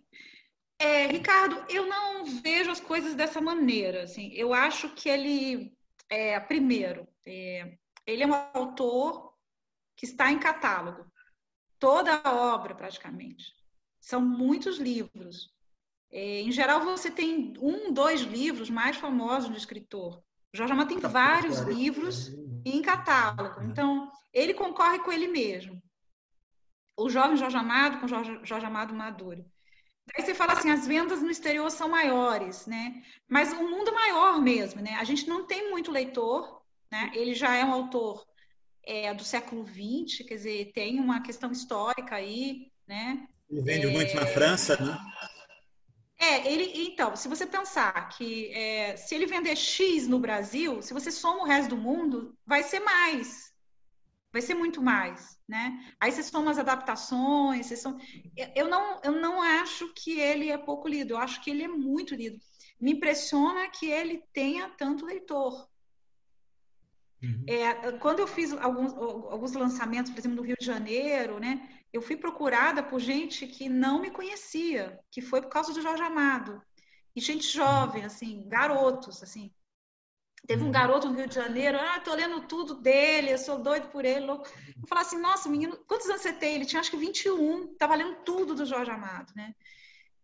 É, Ricardo, eu não vejo as coisas dessa maneira. Assim. Eu acho que ele, é, primeiro, é, ele é um autor que está em catálogo. Toda a obra, praticamente. São muitos livros. É, em geral, você tem um, dois livros mais famosos do escritor. O Jorge Amado tem vários livros em catálogo. Então, ele concorre com ele mesmo. O jovem Jorge Amado com Jorge, Jorge Amado Maduro. Daí você fala assim, as vendas no exterior são maiores, né? Mas o mundo é maior mesmo, né? A gente não tem muito leitor, né? Ele já é um autor é, do século XX, quer dizer, tem uma questão histórica aí, né? Ele vende é... muito na França, né? É, ele, então, se você pensar que é, se ele vender X no Brasil, se você soma o resto do mundo, vai ser mais. Vai ser muito mais, né? Aí você soma as adaptações, você soma... eu, não, eu não acho que ele é pouco lido, eu acho que ele é muito lido. Me impressiona que ele tenha tanto leitor. Uhum. É, quando eu fiz alguns, alguns lançamentos, por exemplo, no Rio de Janeiro, né? eu fui procurada por gente que não me conhecia, que foi por causa do Jorge Amado. E gente jovem, assim, garotos, assim. Teve um uhum. garoto no Rio de Janeiro, ah, tô lendo tudo dele, eu sou doido por ele, louco. Eu falava assim, nossa, menino, quantos anos você tem? Ele tinha acho que 21, tava lendo tudo do Jorge Amado, né?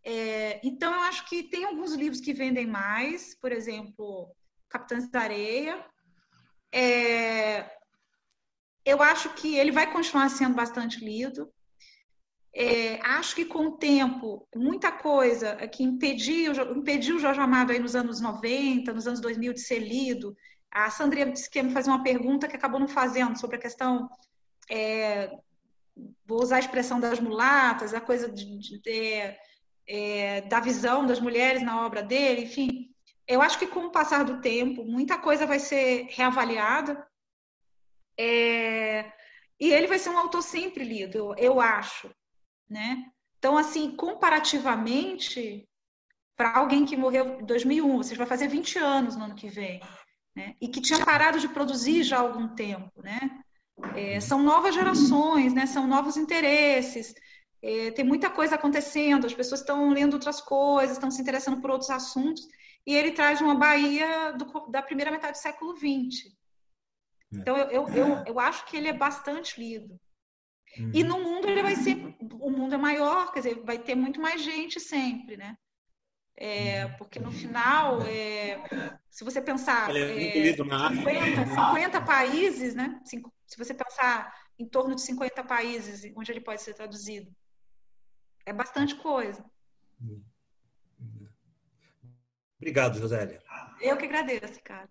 É, então, eu acho que tem alguns livros que vendem mais, por exemplo, Capitães da Areia. É, eu acho que ele vai continuar sendo bastante lido. É, acho que com o tempo, muita coisa que impediu, impediu o Jorge Amado aí nos anos 90, nos anos 2000 de ser lido. A Sandra disse que ia me fazer uma pergunta que acabou não fazendo sobre a questão, é, vou usar a expressão das mulatas, a coisa de, de, de, é, da visão das mulheres na obra dele, enfim. Eu acho que com o passar do tempo, muita coisa vai ser reavaliada. É, e ele vai ser um autor sempre lido, eu, acho né? Então, assim, comparativamente, para alguém que morreu em 2001, você vai fazer 20 anos no ano que vem, né? E que tinha parado de produzir já há algum tempo, né? É, são novas gerações, né? São novos interesses. É, tem muita coisa acontecendo, as pessoas estão lendo outras coisas, estão se interessando por outros assuntos, e ele traz uma Bahia do, da primeira metade do século XX. É. Então, eu, eu, eu, eu acho que ele é bastante lido. Uhum. E no mundo ele vai ser, o mundo é maior, quer dizer, vai ter muito mais gente sempre, né? É, uhum. porque no final, é, se você pensar é, 50, 50 países, né? Se você pensar em torno de 50 países onde ele pode ser traduzido, é bastante coisa. Obrigado, Josélia. Eu que agradeço, Ricardo.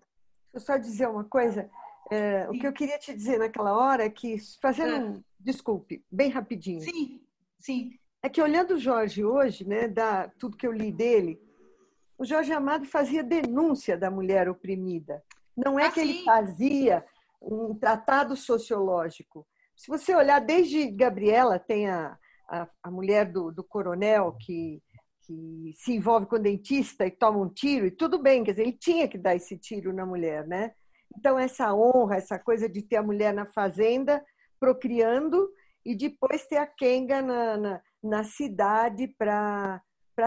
Deixa eu só dizer uma coisa. É, o que eu queria te dizer naquela hora é que, fazendo é. um, desculpe, bem rapidinho. Sim, sim. É que olhando o Jorge hoje, né, da tudo que eu li dele, o Jorge Amado fazia denúncia da mulher oprimida. Não é ah, que sim. ele fazia um tratado sociológico. Se você olhar desde Gabriela, tem a, a, a mulher do, do coronel que, que se envolve com dentista e toma um tiro, e tudo bem, quer dizer, ele tinha que dar esse tiro na mulher, né? Então, essa honra, essa coisa de ter a mulher na fazenda, procriando, e depois ter a Kenga na, na, na cidade para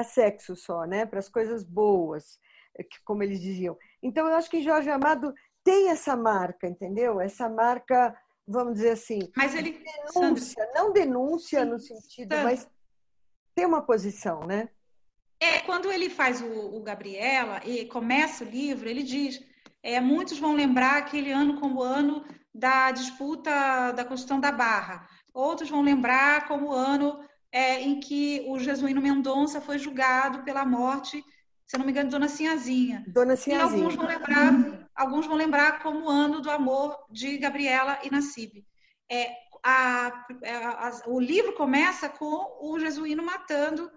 sexo só, né? para as coisas boas, é como eles diziam. Então, eu acho que Jorge Amado tem essa marca, entendeu? Essa marca, vamos dizer assim. Mas ele. Denúncia, Sandra... não denúncia no sentido, Sandra... mas tem uma posição, né? É, quando ele faz o, o Gabriela e começa o livro, ele diz é, muitos vão lembrar aquele ano como o ano da disputa da construção da Barra. Outros vão lembrar como o ano é, em que o Jesuíno Mendonça foi julgado pela morte, se não me engano, de Dona Sinhazinha. Dona Sinhazinha. E alguns vão lembrar, alguns vão lembrar como o ano do amor de Gabriela e Nassib. É, a, a, o livro começa com o Jesuíno matando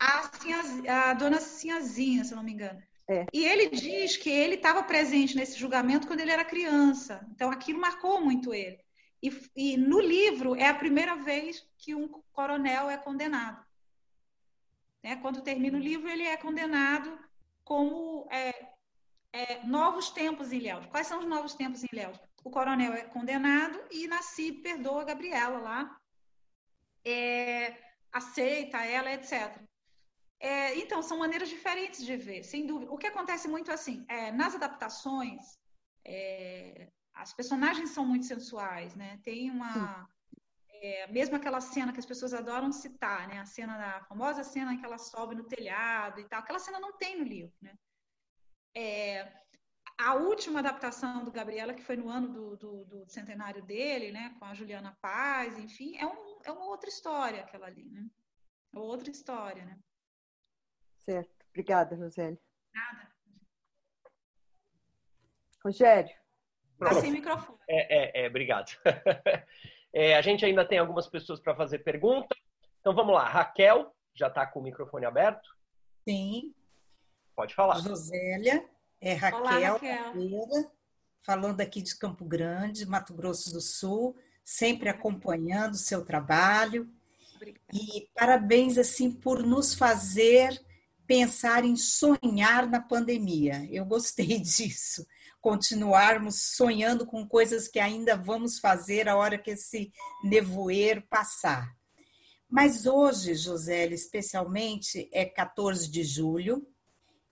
a, a Dona Sinhazinha, se não me engano. É. E ele diz que ele estava presente nesse julgamento quando ele era criança. Então aquilo marcou muito ele. E, e, no livro é a primeira vez que um coronel é condenado. Né? Quando termina o livro, ele é condenado como é, é, novos tempos em Ilhéus. Quais são os novos tempos em Ilhéus? O coronel é condenado e Nasci perdoa a Gabriela lá, é, aceita ela, etc. É, então, são maneiras diferentes de ver, sem dúvida. O que acontece muito assim, é, nas adaptações, é, as personagens são muito sensuais, né? Tem uma. É, mesmo aquela cena que as pessoas adoram citar, né? A cena da a famosa cena em que ela sobe no telhado e tal. Aquela cena não tem no livro, né? É, a última adaptação do Gabriela, que foi no ano do, do, do, centenário dele, né? Com a Juliana Paz, enfim, é, um, é uma outra história aquela ali, né? É outra história, né? Certo. Obrigada, Roseli. Nada. Rogério. Está sem microfone. É, é, é obrigado. é, a gente ainda tem algumas pessoas para fazer pergunta. Então vamos lá. Raquel, já está com o microfone aberto? Sim. Pode falar. Josélia, é Raquel, Olá, Raquel. falando aqui de Campo Grande, Mato Grosso do Sul, sempre acompanhando o seu trabalho. Obrigada. E parabéns assim por nos fazer pensar em sonhar na pandemia. Eu gostei disso continuarmos sonhando com coisas que ainda vamos fazer a hora que esse nevoeiro passar. Mas hoje, José, especialmente, é 14 de julho,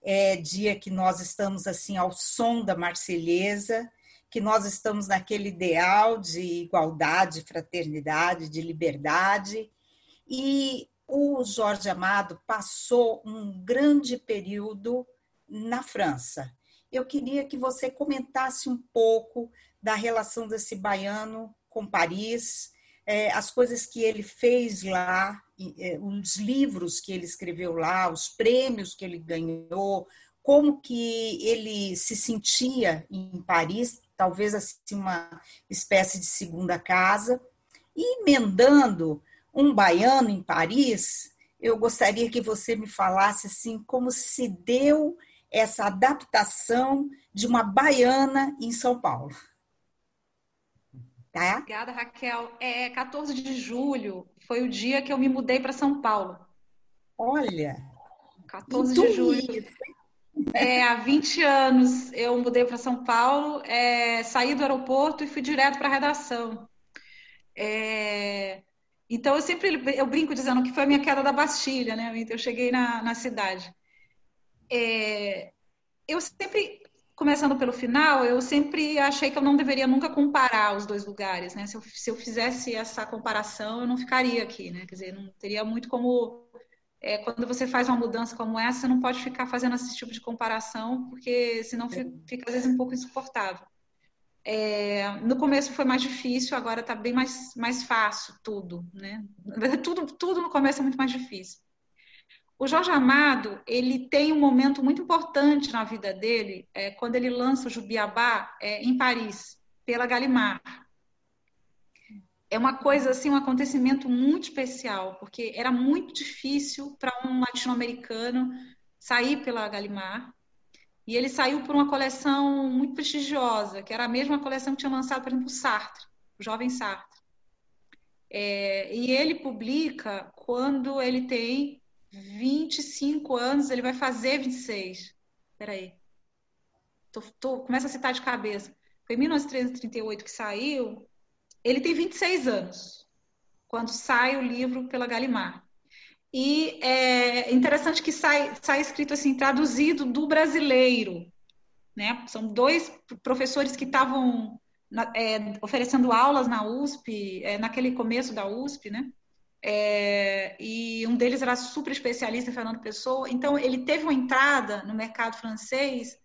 é dia que nós estamos assim ao som da Marselhesa, que nós estamos naquele ideal de igualdade, fraternidade, de liberdade. E o Jorge Amado passou um grande período na França eu queria que você comentasse um pouco da relação desse baiano com Paris, as coisas que ele fez lá, é, os livros que ele escreveu lá, os prêmios que ele ganhou, como que ele se sentia em Paris, talvez assim uma espécie de segunda casa, e emendando um baiano em Paris, eu gostaria que você me falasse assim como se deu essa adaptação de uma baiana em São Paulo. Tá? Obrigada, Raquel. É 14 de julho foi o dia que eu me mudei para São Paulo. Olha! 14 de julho. É, há 20 anos eu mudei para São Paulo, é, saí do aeroporto e fui direto para a redação. É, então eu sempre eu brinco dizendo que foi a minha queda da Bastilha, né? Então eu cheguei na, na cidade é, eu sempre, começando pelo final, eu sempre achei que eu não deveria nunca comparar os dois lugares, né? Se eu, se eu fizesse essa comparação, eu não ficaria aqui, né? Quer dizer, não teria muito como é, quando você faz uma mudança como essa, você não pode ficar fazendo esse tipo de comparação, porque senão fica, fica às vezes um pouco insuportável. É, no começo foi mais difícil, agora está bem mais, mais fácil tudo, né? Tudo, tudo no começo é muito mais difícil. O Jorge Amado, ele tem um momento muito importante na vida dele, é, quando ele lança o Jubiabá é, em Paris, pela Gallimard. É uma coisa assim, um acontecimento muito especial, porque era muito difícil para um latino-americano sair pela Gallimard. E ele saiu por uma coleção muito prestigiosa, que era a mesma coleção que tinha lançado, por exemplo, o Sartre, o jovem Sartre. É, e ele publica quando ele tem 25 anos, ele vai fazer 26. Peraí. Tô, tô, começa a citar de cabeça. Foi em 1938 que saiu. Ele tem 26 anos quando sai o livro pela Gallimard. E é interessante que sai, sai escrito assim, traduzido do brasileiro. Né? São dois professores que estavam é, oferecendo aulas na USP, é, naquele começo da USP, né? É, e um deles era super especialista, Fernando Pessoa. Então, ele teve uma entrada no mercado francês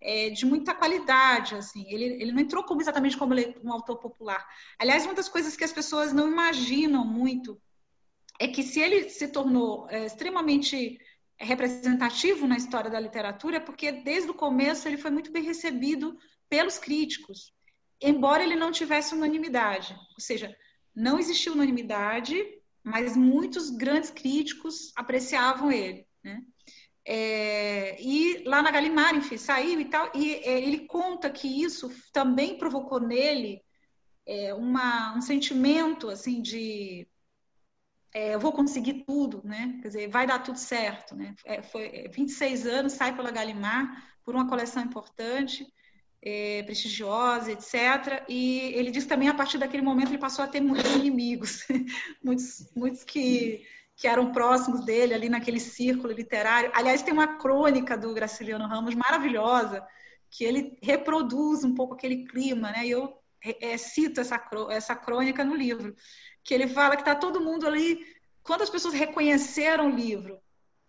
é, de muita qualidade, assim. Ele, ele não entrou como, exatamente como um autor popular. Aliás, uma das coisas que as pessoas não imaginam muito é que se ele se tornou é, extremamente representativo na história da literatura, é porque desde o começo ele foi muito bem recebido pelos críticos, embora ele não tivesse unanimidade. Ou seja, não existiu unanimidade, mas muitos grandes críticos apreciavam ele. Né? É, e lá na Galimar, enfim, saiu e tal, e é, ele conta que isso também provocou nele é, uma, um sentimento assim de é, eu vou conseguir tudo, né? Quer dizer, vai dar tudo certo, né? É, foi 26 é, anos, sai pela Galimar por uma coleção importante, é, prestigiosa, etc. E ele diz também a partir daquele momento ele passou a ter muitos inimigos, muitos, muitos que que eram próximos dele ali naquele círculo literário. Aliás, tem uma crônica do Graciliano Ramos maravilhosa, que ele reproduz um pouco aquele clima, né? E eu é, cito essa, essa crônica no livro, que ele fala que está todo mundo ali. Quando as pessoas reconheceram o livro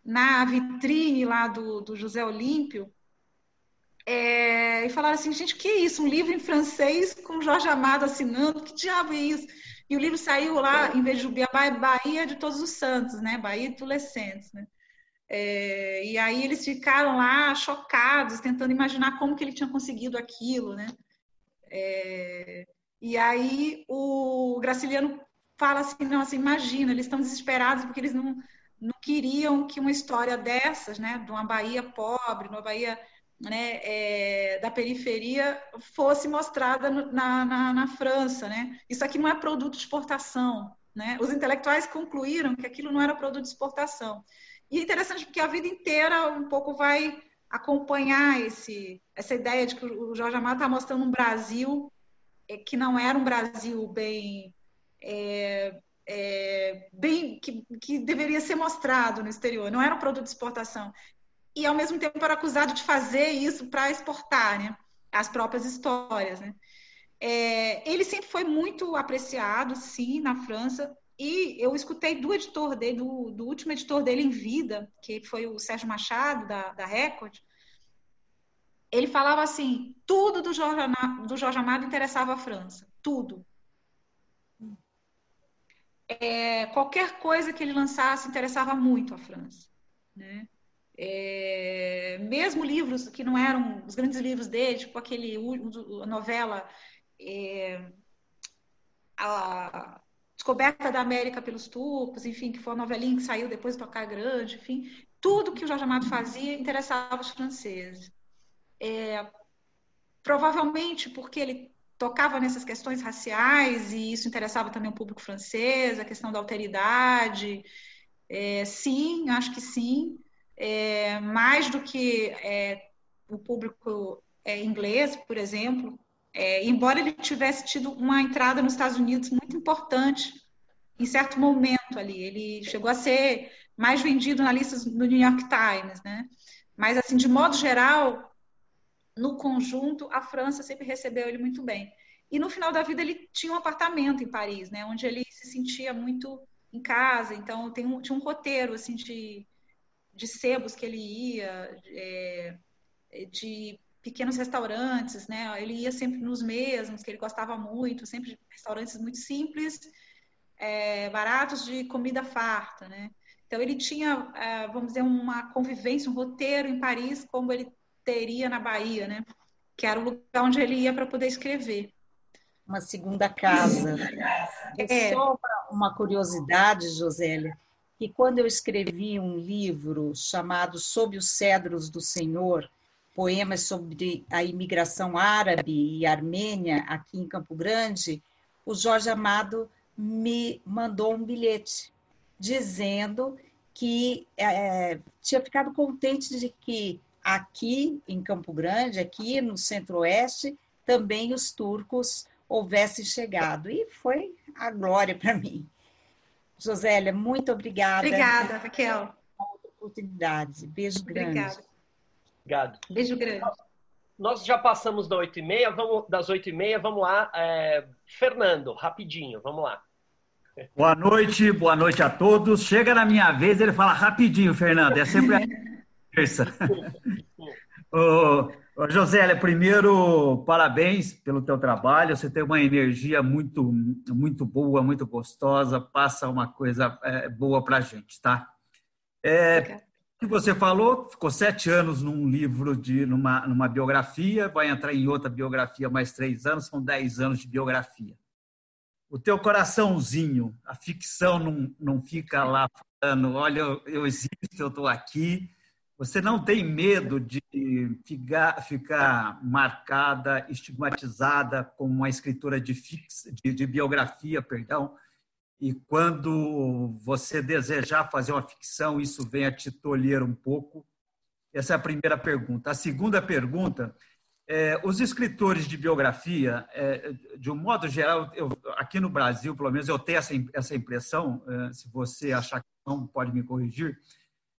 na vitrine lá do, do José Olímpio, é, e falaram assim, gente, que é isso? Um livro em francês com Jorge Amado assinando, que diabo é isso? E o livro saiu lá, em vez de Jubiabá, é Bahia de Todos os Santos, né? Bahia de Adolescentes, né? É, e aí eles ficaram lá chocados, tentando imaginar como que ele tinha conseguido aquilo, né? É, e aí o Graciliano fala assim, não, assim, imagina, eles estão desesperados porque eles não, não queriam que uma história dessas, né, de uma Bahia pobre, uma Bahia né, é, da periferia fosse mostrada na, na, na, França. Né? Isso aqui não é produto de exportação. Né? Os intelectuais concluíram que aquilo não era produto de exportação. E é interessante porque a vida inteira um pouco vai acompanhar esse, essa ideia de que o Jorge Amado está mostrando um Brasil é, que não era um Brasil bem, é, é, bem que, que deveria ser mostrado no exterior, não era um produto de exportação e ao mesmo tempo era acusado de fazer isso para exportar né, as próprias histórias. Né? É, ele sempre foi muito apreciado, sim, na França. E eu escutei do editor dele, do, do último editor dele em vida, que foi o Sérgio Machado, da, da Record, ele falava assim: tudo do Jorge, do Jorge Amado interessava a França, tudo. É, qualquer coisa que ele lançasse interessava muito a França. Né? É, mesmo livros que não eram os grandes livros dele, tipo aquele a novela é, a Descoberta da América pelos Turcos, enfim, que foi uma novelinha que saiu depois do Tocar Grande, enfim, tudo que o Jorge Amado fazia interessava os franceses. É, provavelmente porque ele tocava nessas questões raciais e isso interessava também o público francês, a questão da alteridade. É, sim, acho que sim é, mais do que é, o público é, inglês, por exemplo, é, embora ele tivesse tido uma entrada nos Estados Unidos muito importante em certo momento ali, ele chegou a ser mais vendido na lista do New York Times, né? Mas assim, de modo geral, no conjunto, a França sempre recebeu ele muito bem. E no final da vida ele tinha um apartamento em Paris, né? Onde ele se sentia muito em casa. Então tem um, tinha um roteiro assim de de sebos que ele ia, é, de pequenos restaurantes, né? Ele ia sempre nos mesmos, que ele gostava muito, sempre restaurantes muito simples, é, baratos de comida farta, né? Então ele tinha, é, vamos dizer, uma convivência, um roteiro em Paris, como ele teria na Bahia, né? Que era o lugar onde ele ia para poder escrever. Uma segunda casa. É. Só uma curiosidade, Josélia que quando eu escrevi um livro chamado Sob os Cedros do Senhor, poemas sobre a imigração árabe e armênia aqui em Campo Grande, o Jorge Amado me mandou um bilhete dizendo que é, tinha ficado contente de que aqui em Campo Grande, aqui no Centro-Oeste, também os turcos houvessem chegado. E foi a glória para mim. Josélia, muito obrigada. Obrigada, Raquel. Oportunidade. Beijo grande. Obrigada. Obrigado. Beijo grande. Nós já passamos das 8h30, vamos, das 8h30, vamos lá. É, Fernando, rapidinho, vamos lá. Boa noite, boa noite a todos. Chega na minha vez, ele fala rapidinho, Fernando. É sempre a terça. ô, Josélia, primeiro, parabéns pelo teu trabalho. Você tem uma energia muito, muito boa, muito gostosa. Passa uma coisa é, boa para a gente, tá? É, que você falou, ficou sete anos num livro de, numa, numa biografia, vai entrar em outra biografia mais três anos, são dez anos de biografia. O teu coraçãozinho, a ficção não, não fica lá falando, olha, eu, eu existo, eu estou aqui você não tem medo de ficar, ficar marcada, estigmatizada como uma escritora de, de, de biografia, perdão, e quando você desejar fazer uma ficção, isso venha te tolher um pouco? Essa é a primeira pergunta. A segunda pergunta, é, os escritores de biografia, é, de um modo geral, eu, aqui no Brasil, pelo menos, eu tenho essa, essa impressão, é, se você achar que não, pode me corrigir,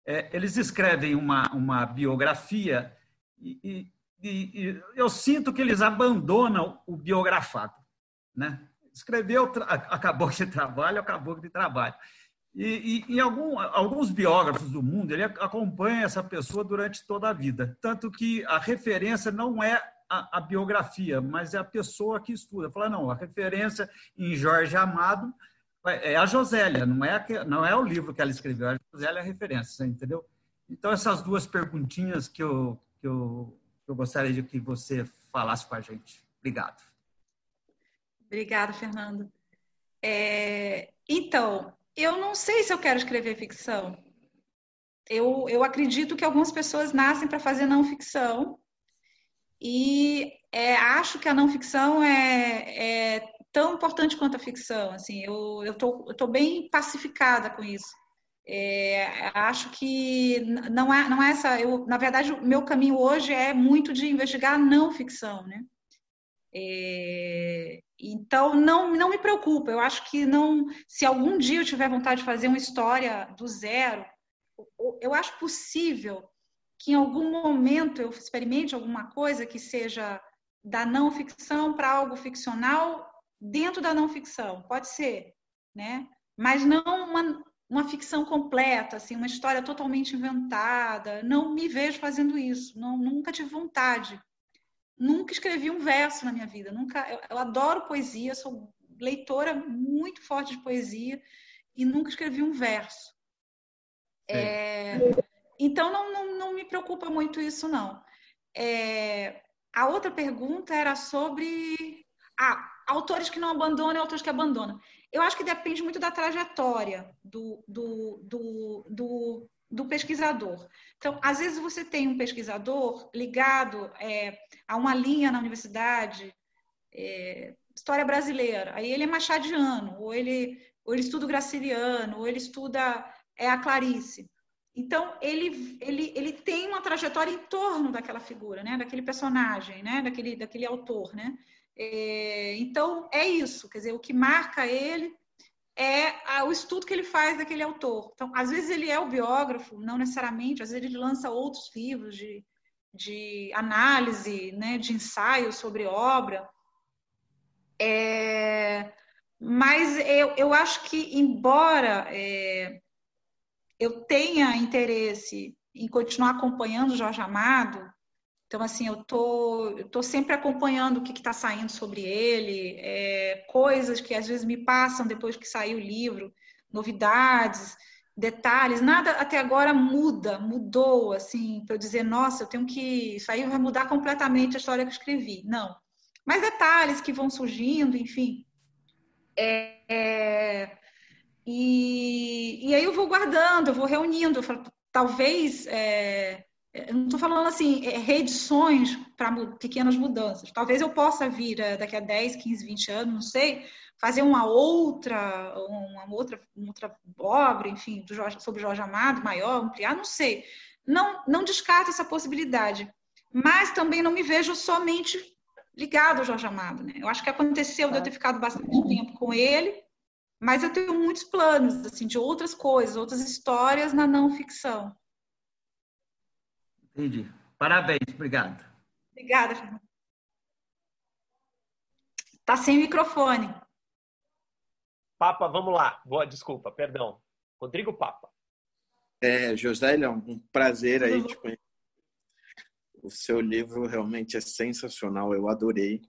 é, eles escrevem uma, uma biografia e, e, e, eu sinto que eles abandonam o biografado. Né? Escreveu, acabou de trabalho, acabou de trabalho. E, e, e algum, alguns biógrafos do mundo ele acompanha essa pessoa durante toda a vida. Tanto que a referência não é a, a biografia, mas é a pessoa que estuda. Fala, não, a referência em Jorge Amado é a Josélia, não é, a, não é o livro que ela escreveu, a Josélia é a referência, entendeu? Então, essas duas perguntinhas que eu, que eu, que eu gostaria de que você falasse com a gente. Obrigado. Obrigada, Fernando. É, então, eu não sei se eu quero escrever ficção. Eu, eu acredito que algumas pessoas nascem para fazer não ficção e é, acho que a não ficção é, é tão importante quanto a ficção. Assim, eu eu tô, eu tô bem pacificada com isso. É, acho que não é, não é essa. Eu, na verdade, o meu caminho hoje é muito de investigar não ficção, né? É, então não não me preocupa. Eu acho que não. Se algum dia eu tiver vontade de fazer uma história do zero, eu acho possível que em algum momento eu experimente alguma coisa que seja da não ficção para algo ficcional dentro da não ficção, pode ser, né? Mas não uma, uma ficção completa, assim, uma história totalmente inventada. Não me vejo fazendo isso. Não, nunca tive vontade. Nunca escrevi um verso na minha vida. Nunca. Eu, eu adoro poesia. Sou leitora muito forte de poesia e nunca escrevi um verso. É, então não, não, não, me preocupa muito isso não. É, a outra pergunta era sobre ah, autores que não abandonam e autores que abandonam. Eu acho que depende muito da trajetória do, do, do, do, do pesquisador. Então, às vezes você tem um pesquisador ligado é, a uma linha na universidade, é, história brasileira, aí ele é machadiano, ou ele, ou ele estuda o graciliano, ou ele estuda é, a Clarice. Então, ele, ele, ele tem uma trajetória em torno daquela figura, né? daquele personagem, né? daquele, daquele autor. Né? É, então, é isso. Quer dizer, o que marca ele é o estudo que ele faz daquele autor. Então, às vezes ele é o biógrafo, não necessariamente, às vezes ele lança outros livros de, de análise, né, de ensaio sobre obra. É, mas eu, eu acho que, embora é, eu tenha interesse em continuar acompanhando Jorge Amado, então, assim, eu tô, eu tô sempre acompanhando o que está saindo sobre ele, é, coisas que às vezes me passam depois que saiu o livro, novidades, detalhes. Nada até agora muda, mudou, assim, para eu dizer, nossa, eu tenho que. Isso aí vai mudar completamente a história que eu escrevi. Não. Mas detalhes que vão surgindo, enfim. É, é, e, e aí eu vou guardando, eu vou reunindo, eu falo, talvez. É, eu não estou falando assim, é, reedições para pequenas mudanças. Talvez eu possa vir é, daqui a 10, 15, 20 anos, não sei, fazer uma outra, uma outra, uma outra obra, enfim, Jorge, sobre Jorge Amado, maior, ampliar, não sei. Não, não descarto essa possibilidade. Mas também não me vejo somente ligado ao Jorge Amado. Né? Eu acho que aconteceu de eu ter ficado bastante tempo com ele, mas eu tenho muitos planos assim, de outras coisas, outras histórias na não ficção. Entendi. Parabéns, obrigado. Obrigada, Fernanda. Está sem microfone. Papa, vamos lá. Boa, desculpa, perdão. Rodrigo Papa. É, Josélia, é um prazer aí te conhecer. O seu livro realmente é sensacional, eu adorei.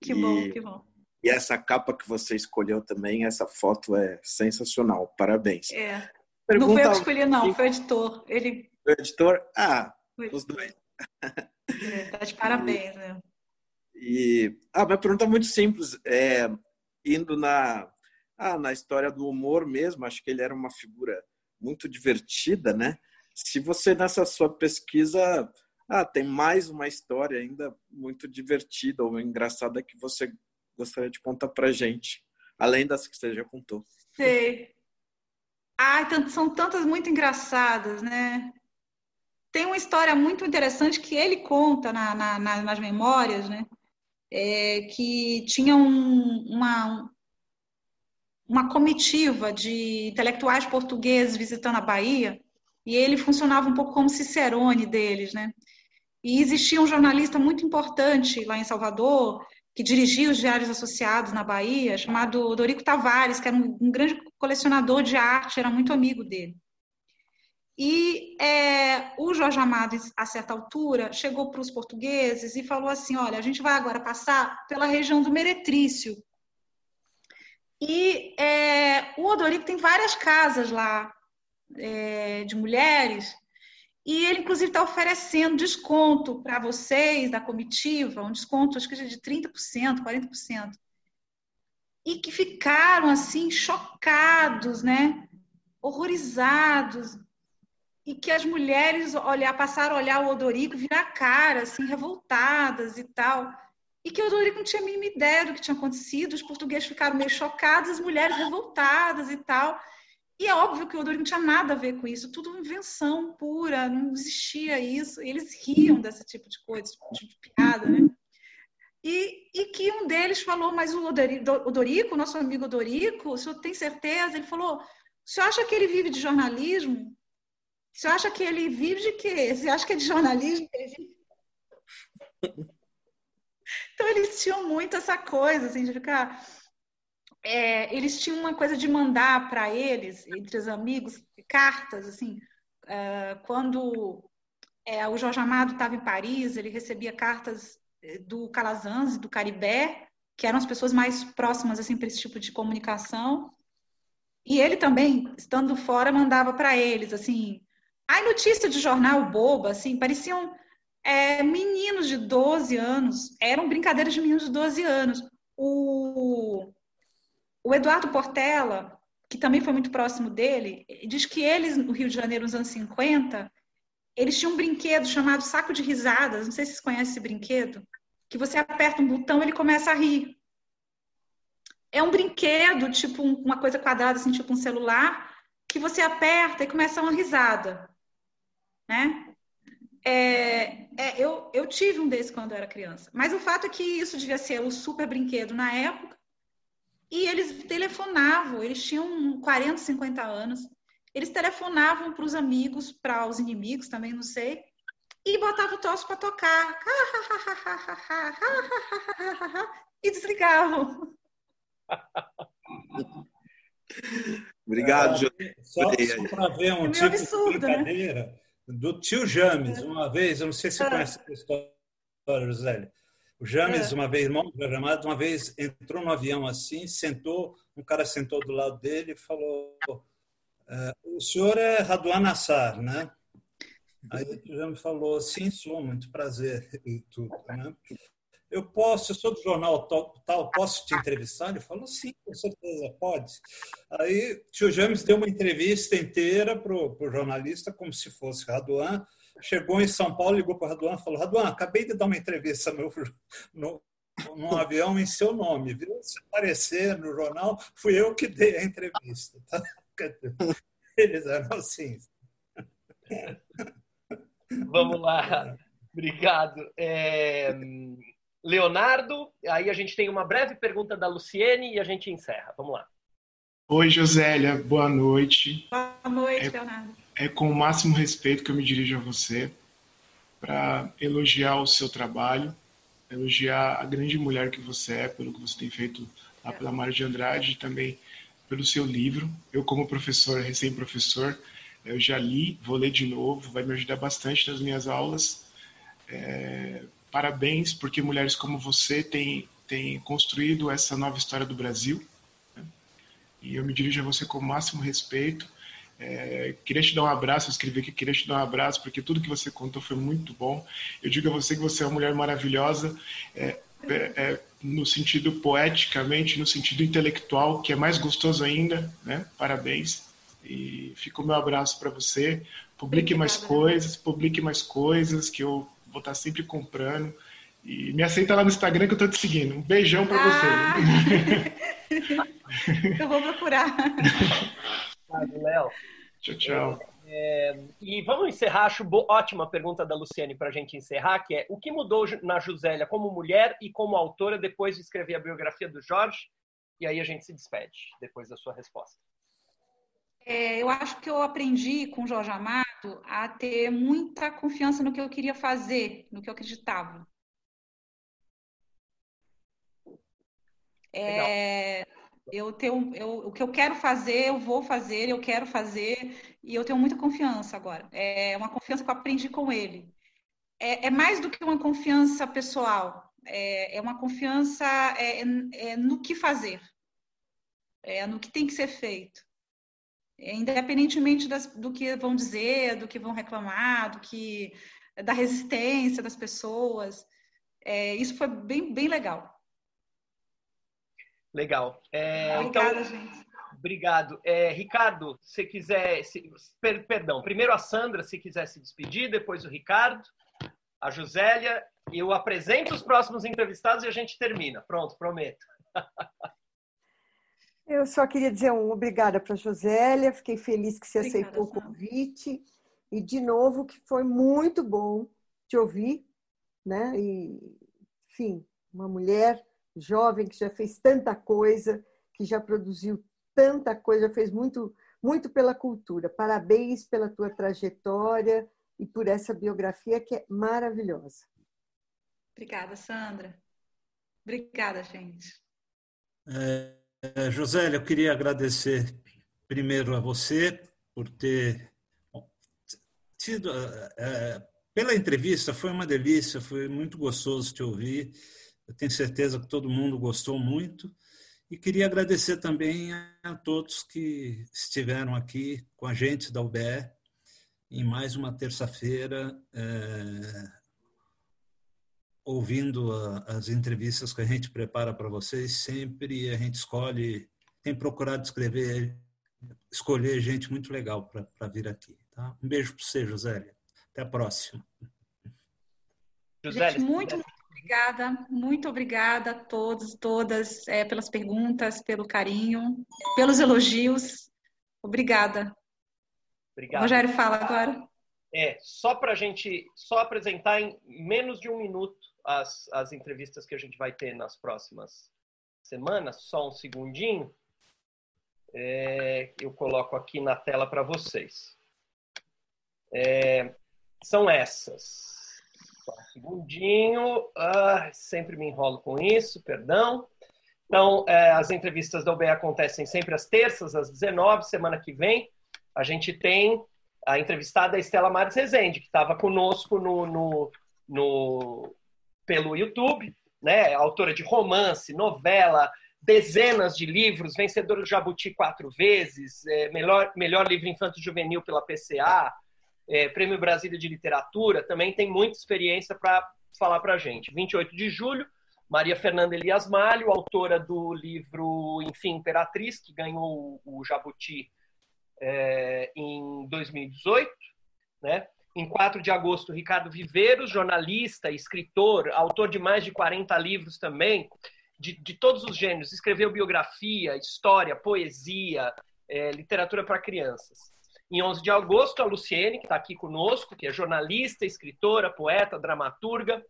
Que e, bom, que bom. E essa capa que você escolheu também, essa foto é sensacional. Parabéns. É. Pergunta não foi eu que escolhi, não, foi o editor. Ele... O editor? Ah, os dois. É, tá de parabéns, né? E ah, minha pergunta é muito simples. É, indo na, ah, na história do humor mesmo, acho que ele era uma figura muito divertida, né? Se você nessa sua pesquisa ah, tem mais uma história ainda muito divertida ou engraçada que você gostaria de contar pra gente, além das que você já contou. Sei. Ai, são tantas muito engraçadas, né? Tem uma história muito interessante que ele conta na, na, nas memórias, né? É, que tinha um, uma, uma comitiva de intelectuais portugueses visitando a Bahia e ele funcionava um pouco como cicerone deles, né? E existia um jornalista muito importante lá em Salvador que dirigia os diários associados na Bahia, chamado Dorico Tavares, que era um, um grande colecionador de arte, era muito amigo dele. E é, o Jorge Amado, a certa altura, chegou para os portugueses e falou assim: olha, a gente vai agora passar pela região do Meretrício. E é, o Odorico tem várias casas lá é, de mulheres, e ele, inclusive, está oferecendo desconto para vocês da comitiva, um desconto, acho que de 30%, 40%. E que ficaram, assim, chocados, né? Horrorizados. E que as mulheres olhar, passaram a olhar o Odorico, virar cara, assim, revoltadas e tal. E que o Odorico não tinha a mínima ideia do que tinha acontecido. Os portugueses ficaram meio chocados, as mulheres revoltadas e tal. E é óbvio que o Odorico não tinha nada a ver com isso, tudo invenção pura, não existia isso. Eles riam desse tipo de coisa, tipo de piada, né? E, e que um deles falou, mas o Odorico, nosso amigo Odorico, o senhor tem certeza? Ele falou, o senhor acha que ele vive de jornalismo? Senhor acha que ele vive de quê? Você acha que é de jornalismo? Então eles tinham muito essa coisa, assim, de ficar é, eles tinham uma coisa de mandar para eles, entre os amigos, cartas, assim, é, quando é, o Jorge Amado estava em Paris, ele recebia cartas é, do Calazans, do Caribé, que eram as pessoas mais próximas assim para esse tipo de comunicação. E ele também, estando fora, mandava para eles assim, ai notícia de jornal boba, assim, pareciam é, meninos de 12 anos, eram brincadeiras de meninos de 12 anos. O o Eduardo Portela, que também foi muito próximo dele, diz que eles, no Rio de Janeiro, nos anos 50, eles tinham um brinquedo chamado saco de risadas. Não sei se vocês conhecem esse brinquedo. Que você aperta um botão ele começa a rir. É um brinquedo, tipo uma coisa quadrada, assim, tipo um celular, que você aperta e começa uma risada. Né? É, é, eu, eu tive um desses quando eu era criança. Mas o fato é que isso devia ser o super brinquedo na época. E eles telefonavam, eles tinham 40, 50 anos, eles telefonavam para os amigos, para os inimigos também, não sei, e botavam o troço para tocar. e desligavam. Obrigado, José. Só, só para ver um é tipo absurdo, de né? brincadeira né? Do tio James, uma vez, eu não sei se você conhece essa história, José. O James, é. uma vez, irmão programado, uma vez entrou no avião assim, sentou, um cara sentou do lado dele e falou: é, O senhor é Raduan Assar, né? Aí o James falou: Sim, sou, muito prazer e tudo, né? Eu posso, eu sou do jornal tal, posso te entrevistar? Ele falou: Sim, com certeza, pode. Aí tio James deu uma entrevista inteira para o jornalista, como se fosse Raduan chegou em São Paulo, ligou para o Raduan e falou: Raduan, acabei de dar uma entrevista no, no avião em seu nome, viu? Se aparecer no jornal, fui eu que dei a entrevista. Tá? Eles eram assim. Vamos lá. Obrigado. É... Leonardo, aí a gente tem uma breve pergunta da Luciene e a gente encerra. Vamos lá. Oi, Josélia, boa noite. Boa noite, é... Leonardo é com o máximo respeito que eu me dirijo a você para elogiar o seu trabalho, elogiar a grande mulher que você é, pelo que você tem feito lá pela Mário de Andrade e também pelo seu livro. Eu, como professor, recém-professor, eu já li, vou ler de novo, vai me ajudar bastante nas minhas aulas. É, parabéns, porque mulheres como você têm, têm construído essa nova história do Brasil. Né? E eu me dirijo a você com o máximo respeito. É, queria te dar um abraço, eu escrevi aqui, queria te dar um abraço, porque tudo que você contou foi muito bom. Eu digo a você que você é uma mulher maravilhosa, é, é, é no sentido poeticamente, no sentido intelectual, que é mais gostoso ainda, né? Parabéns. E fica o meu abraço para você. Publique mais coisas, publique mais coisas, que eu vou estar sempre comprando. E me aceita lá no Instagram que eu estou te seguindo. Um beijão para ah! você. eu vou procurar. Léo. Tchau, tchau. É, e vamos encerrar, acho ótima pergunta da Luciane para a gente encerrar, que é o que mudou na Josélia como mulher e como autora depois de escrever a biografia do Jorge? E aí a gente se despede depois da sua resposta. É, eu acho que eu aprendi com o Jorge Amado a ter muita confiança no que eu queria fazer, no que eu acreditava. É, eu tenho, eu, o que eu quero fazer, eu vou fazer, eu quero fazer, e eu tenho muita confiança agora. É uma confiança que eu aprendi com ele. É, é mais do que uma confiança pessoal, é, é uma confiança é, é no que fazer, é no que tem que ser feito. Independentemente das, do que vão dizer, do que vão reclamar, do que da resistência das pessoas. É, isso foi bem, bem legal. Legal. É, Obrigada, então, gente. Obrigado. É, Ricardo, se quiser. Se, per, perdão, primeiro a Sandra, se quiser se despedir, depois o Ricardo, a Josélia. Eu apresento os próximos entrevistados e a gente termina. Pronto, prometo. Eu só queria dizer um obrigada para a Josélia, fiquei feliz que você Obrigada, aceitou o convite. E, de novo, que foi muito bom te ouvir, né? E, enfim, uma mulher jovem que já fez tanta coisa, que já produziu tanta coisa, fez muito, muito pela cultura. Parabéns pela tua trajetória e por essa biografia que é maravilhosa. Obrigada, Sandra. Obrigada, gente. É, é Josélia, eu queria agradecer primeiro a você por ter tido. É, pela entrevista, foi uma delícia, foi muito gostoso te ouvir. Eu tenho certeza que todo mundo gostou muito. E queria agradecer também a todos que estiveram aqui com a gente da UBE em mais uma terça-feira, é, ouvindo a, as entrevistas que a gente prepara para vocês. Sempre a gente escolhe, tem procurado escrever, escolher gente muito legal para vir aqui. Tá? Um beijo para você, Josélia. Até a próxima. Gente, muito, obrigada, muito obrigada a todos, todas, é, pelas perguntas, pelo carinho, pelos elogios. Obrigada. Obrigado. Rogério, fala agora. É, só para a gente, só apresentar em menos de um minuto as, as entrevistas que a gente vai ter nas próximas semanas, só um segundinho. É, eu coloco aqui na tela para vocês. É, são essas. Só um segundinho. Ah, sempre me enrolo com isso, perdão. Então, é, as entrevistas da UBE acontecem sempre às terças, às 19 semana que vem. A gente tem a entrevistada Estela Mares Rezende, que estava conosco no, no, no, pelo YouTube, né? autora de romance, novela, dezenas de livros, vencedora do Jabuti quatro vezes, é, melhor, melhor livro infanto-juvenil pela PCA, é, Prêmio Brasília de Literatura, também tem muita experiência para falar para a gente. 28 de julho, Maria Fernanda Elias Malho, autora do livro Enfim, Imperatriz, que ganhou o Jabuti é, em 2018. Né? Em 4 de agosto, Ricardo Viveiros, jornalista, escritor, autor de mais de 40 livros também, de, de todos os gêneros. Escreveu biografia, história, poesia, é, literatura para crianças. Em 11 de agosto, a Luciene, que está aqui conosco, que é jornalista, escritora, poeta, dramaturga,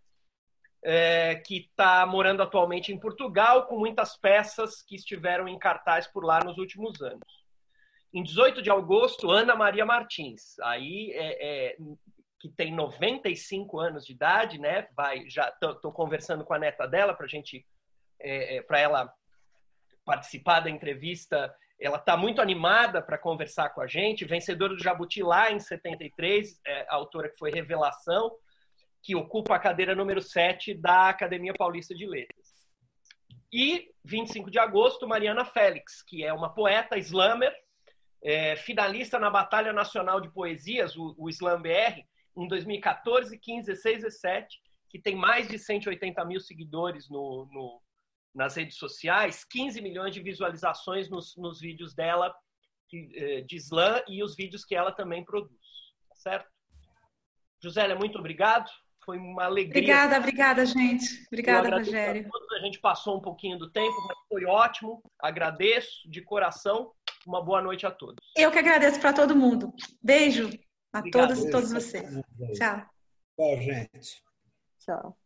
é, que está morando atualmente em Portugal, com muitas peças que estiveram em cartaz por lá nos últimos anos. Em 18 de agosto, Ana Maria Martins, aí é, é, que tem 95 anos de idade, né? Vai, já estou conversando com a neta dela para gente, é, é para ela participar da entrevista ela está muito animada para conversar com a gente, vencedora do Jabuti lá em 73, é, a autora que foi Revelação. que ocupa a cadeira número 7 da Academia Paulista de Letras. E 25 de agosto, Mariana Félix, que é uma poeta slammer, é, finalista na Batalha Nacional de Poesias, o, o Slam BR, em 2014, 15, 16, 17, que tem mais de 180 mil seguidores no, no, nas redes sociais, 15 milhões de visualizações nos, nos vídeos dela é, de slam e os vídeos que ela também produz. Tá certo? Josélia, muito obrigado. Foi uma alegria. Obrigada, obrigada, gente. Obrigada, Rogério. A, a gente passou um pouquinho do tempo, mas foi ótimo. Agradeço de coração. Uma boa noite a todos. Eu que agradeço para todo mundo. Beijo a Obrigado. todas e todos vocês. Tchau. Tchau, gente. Tchau.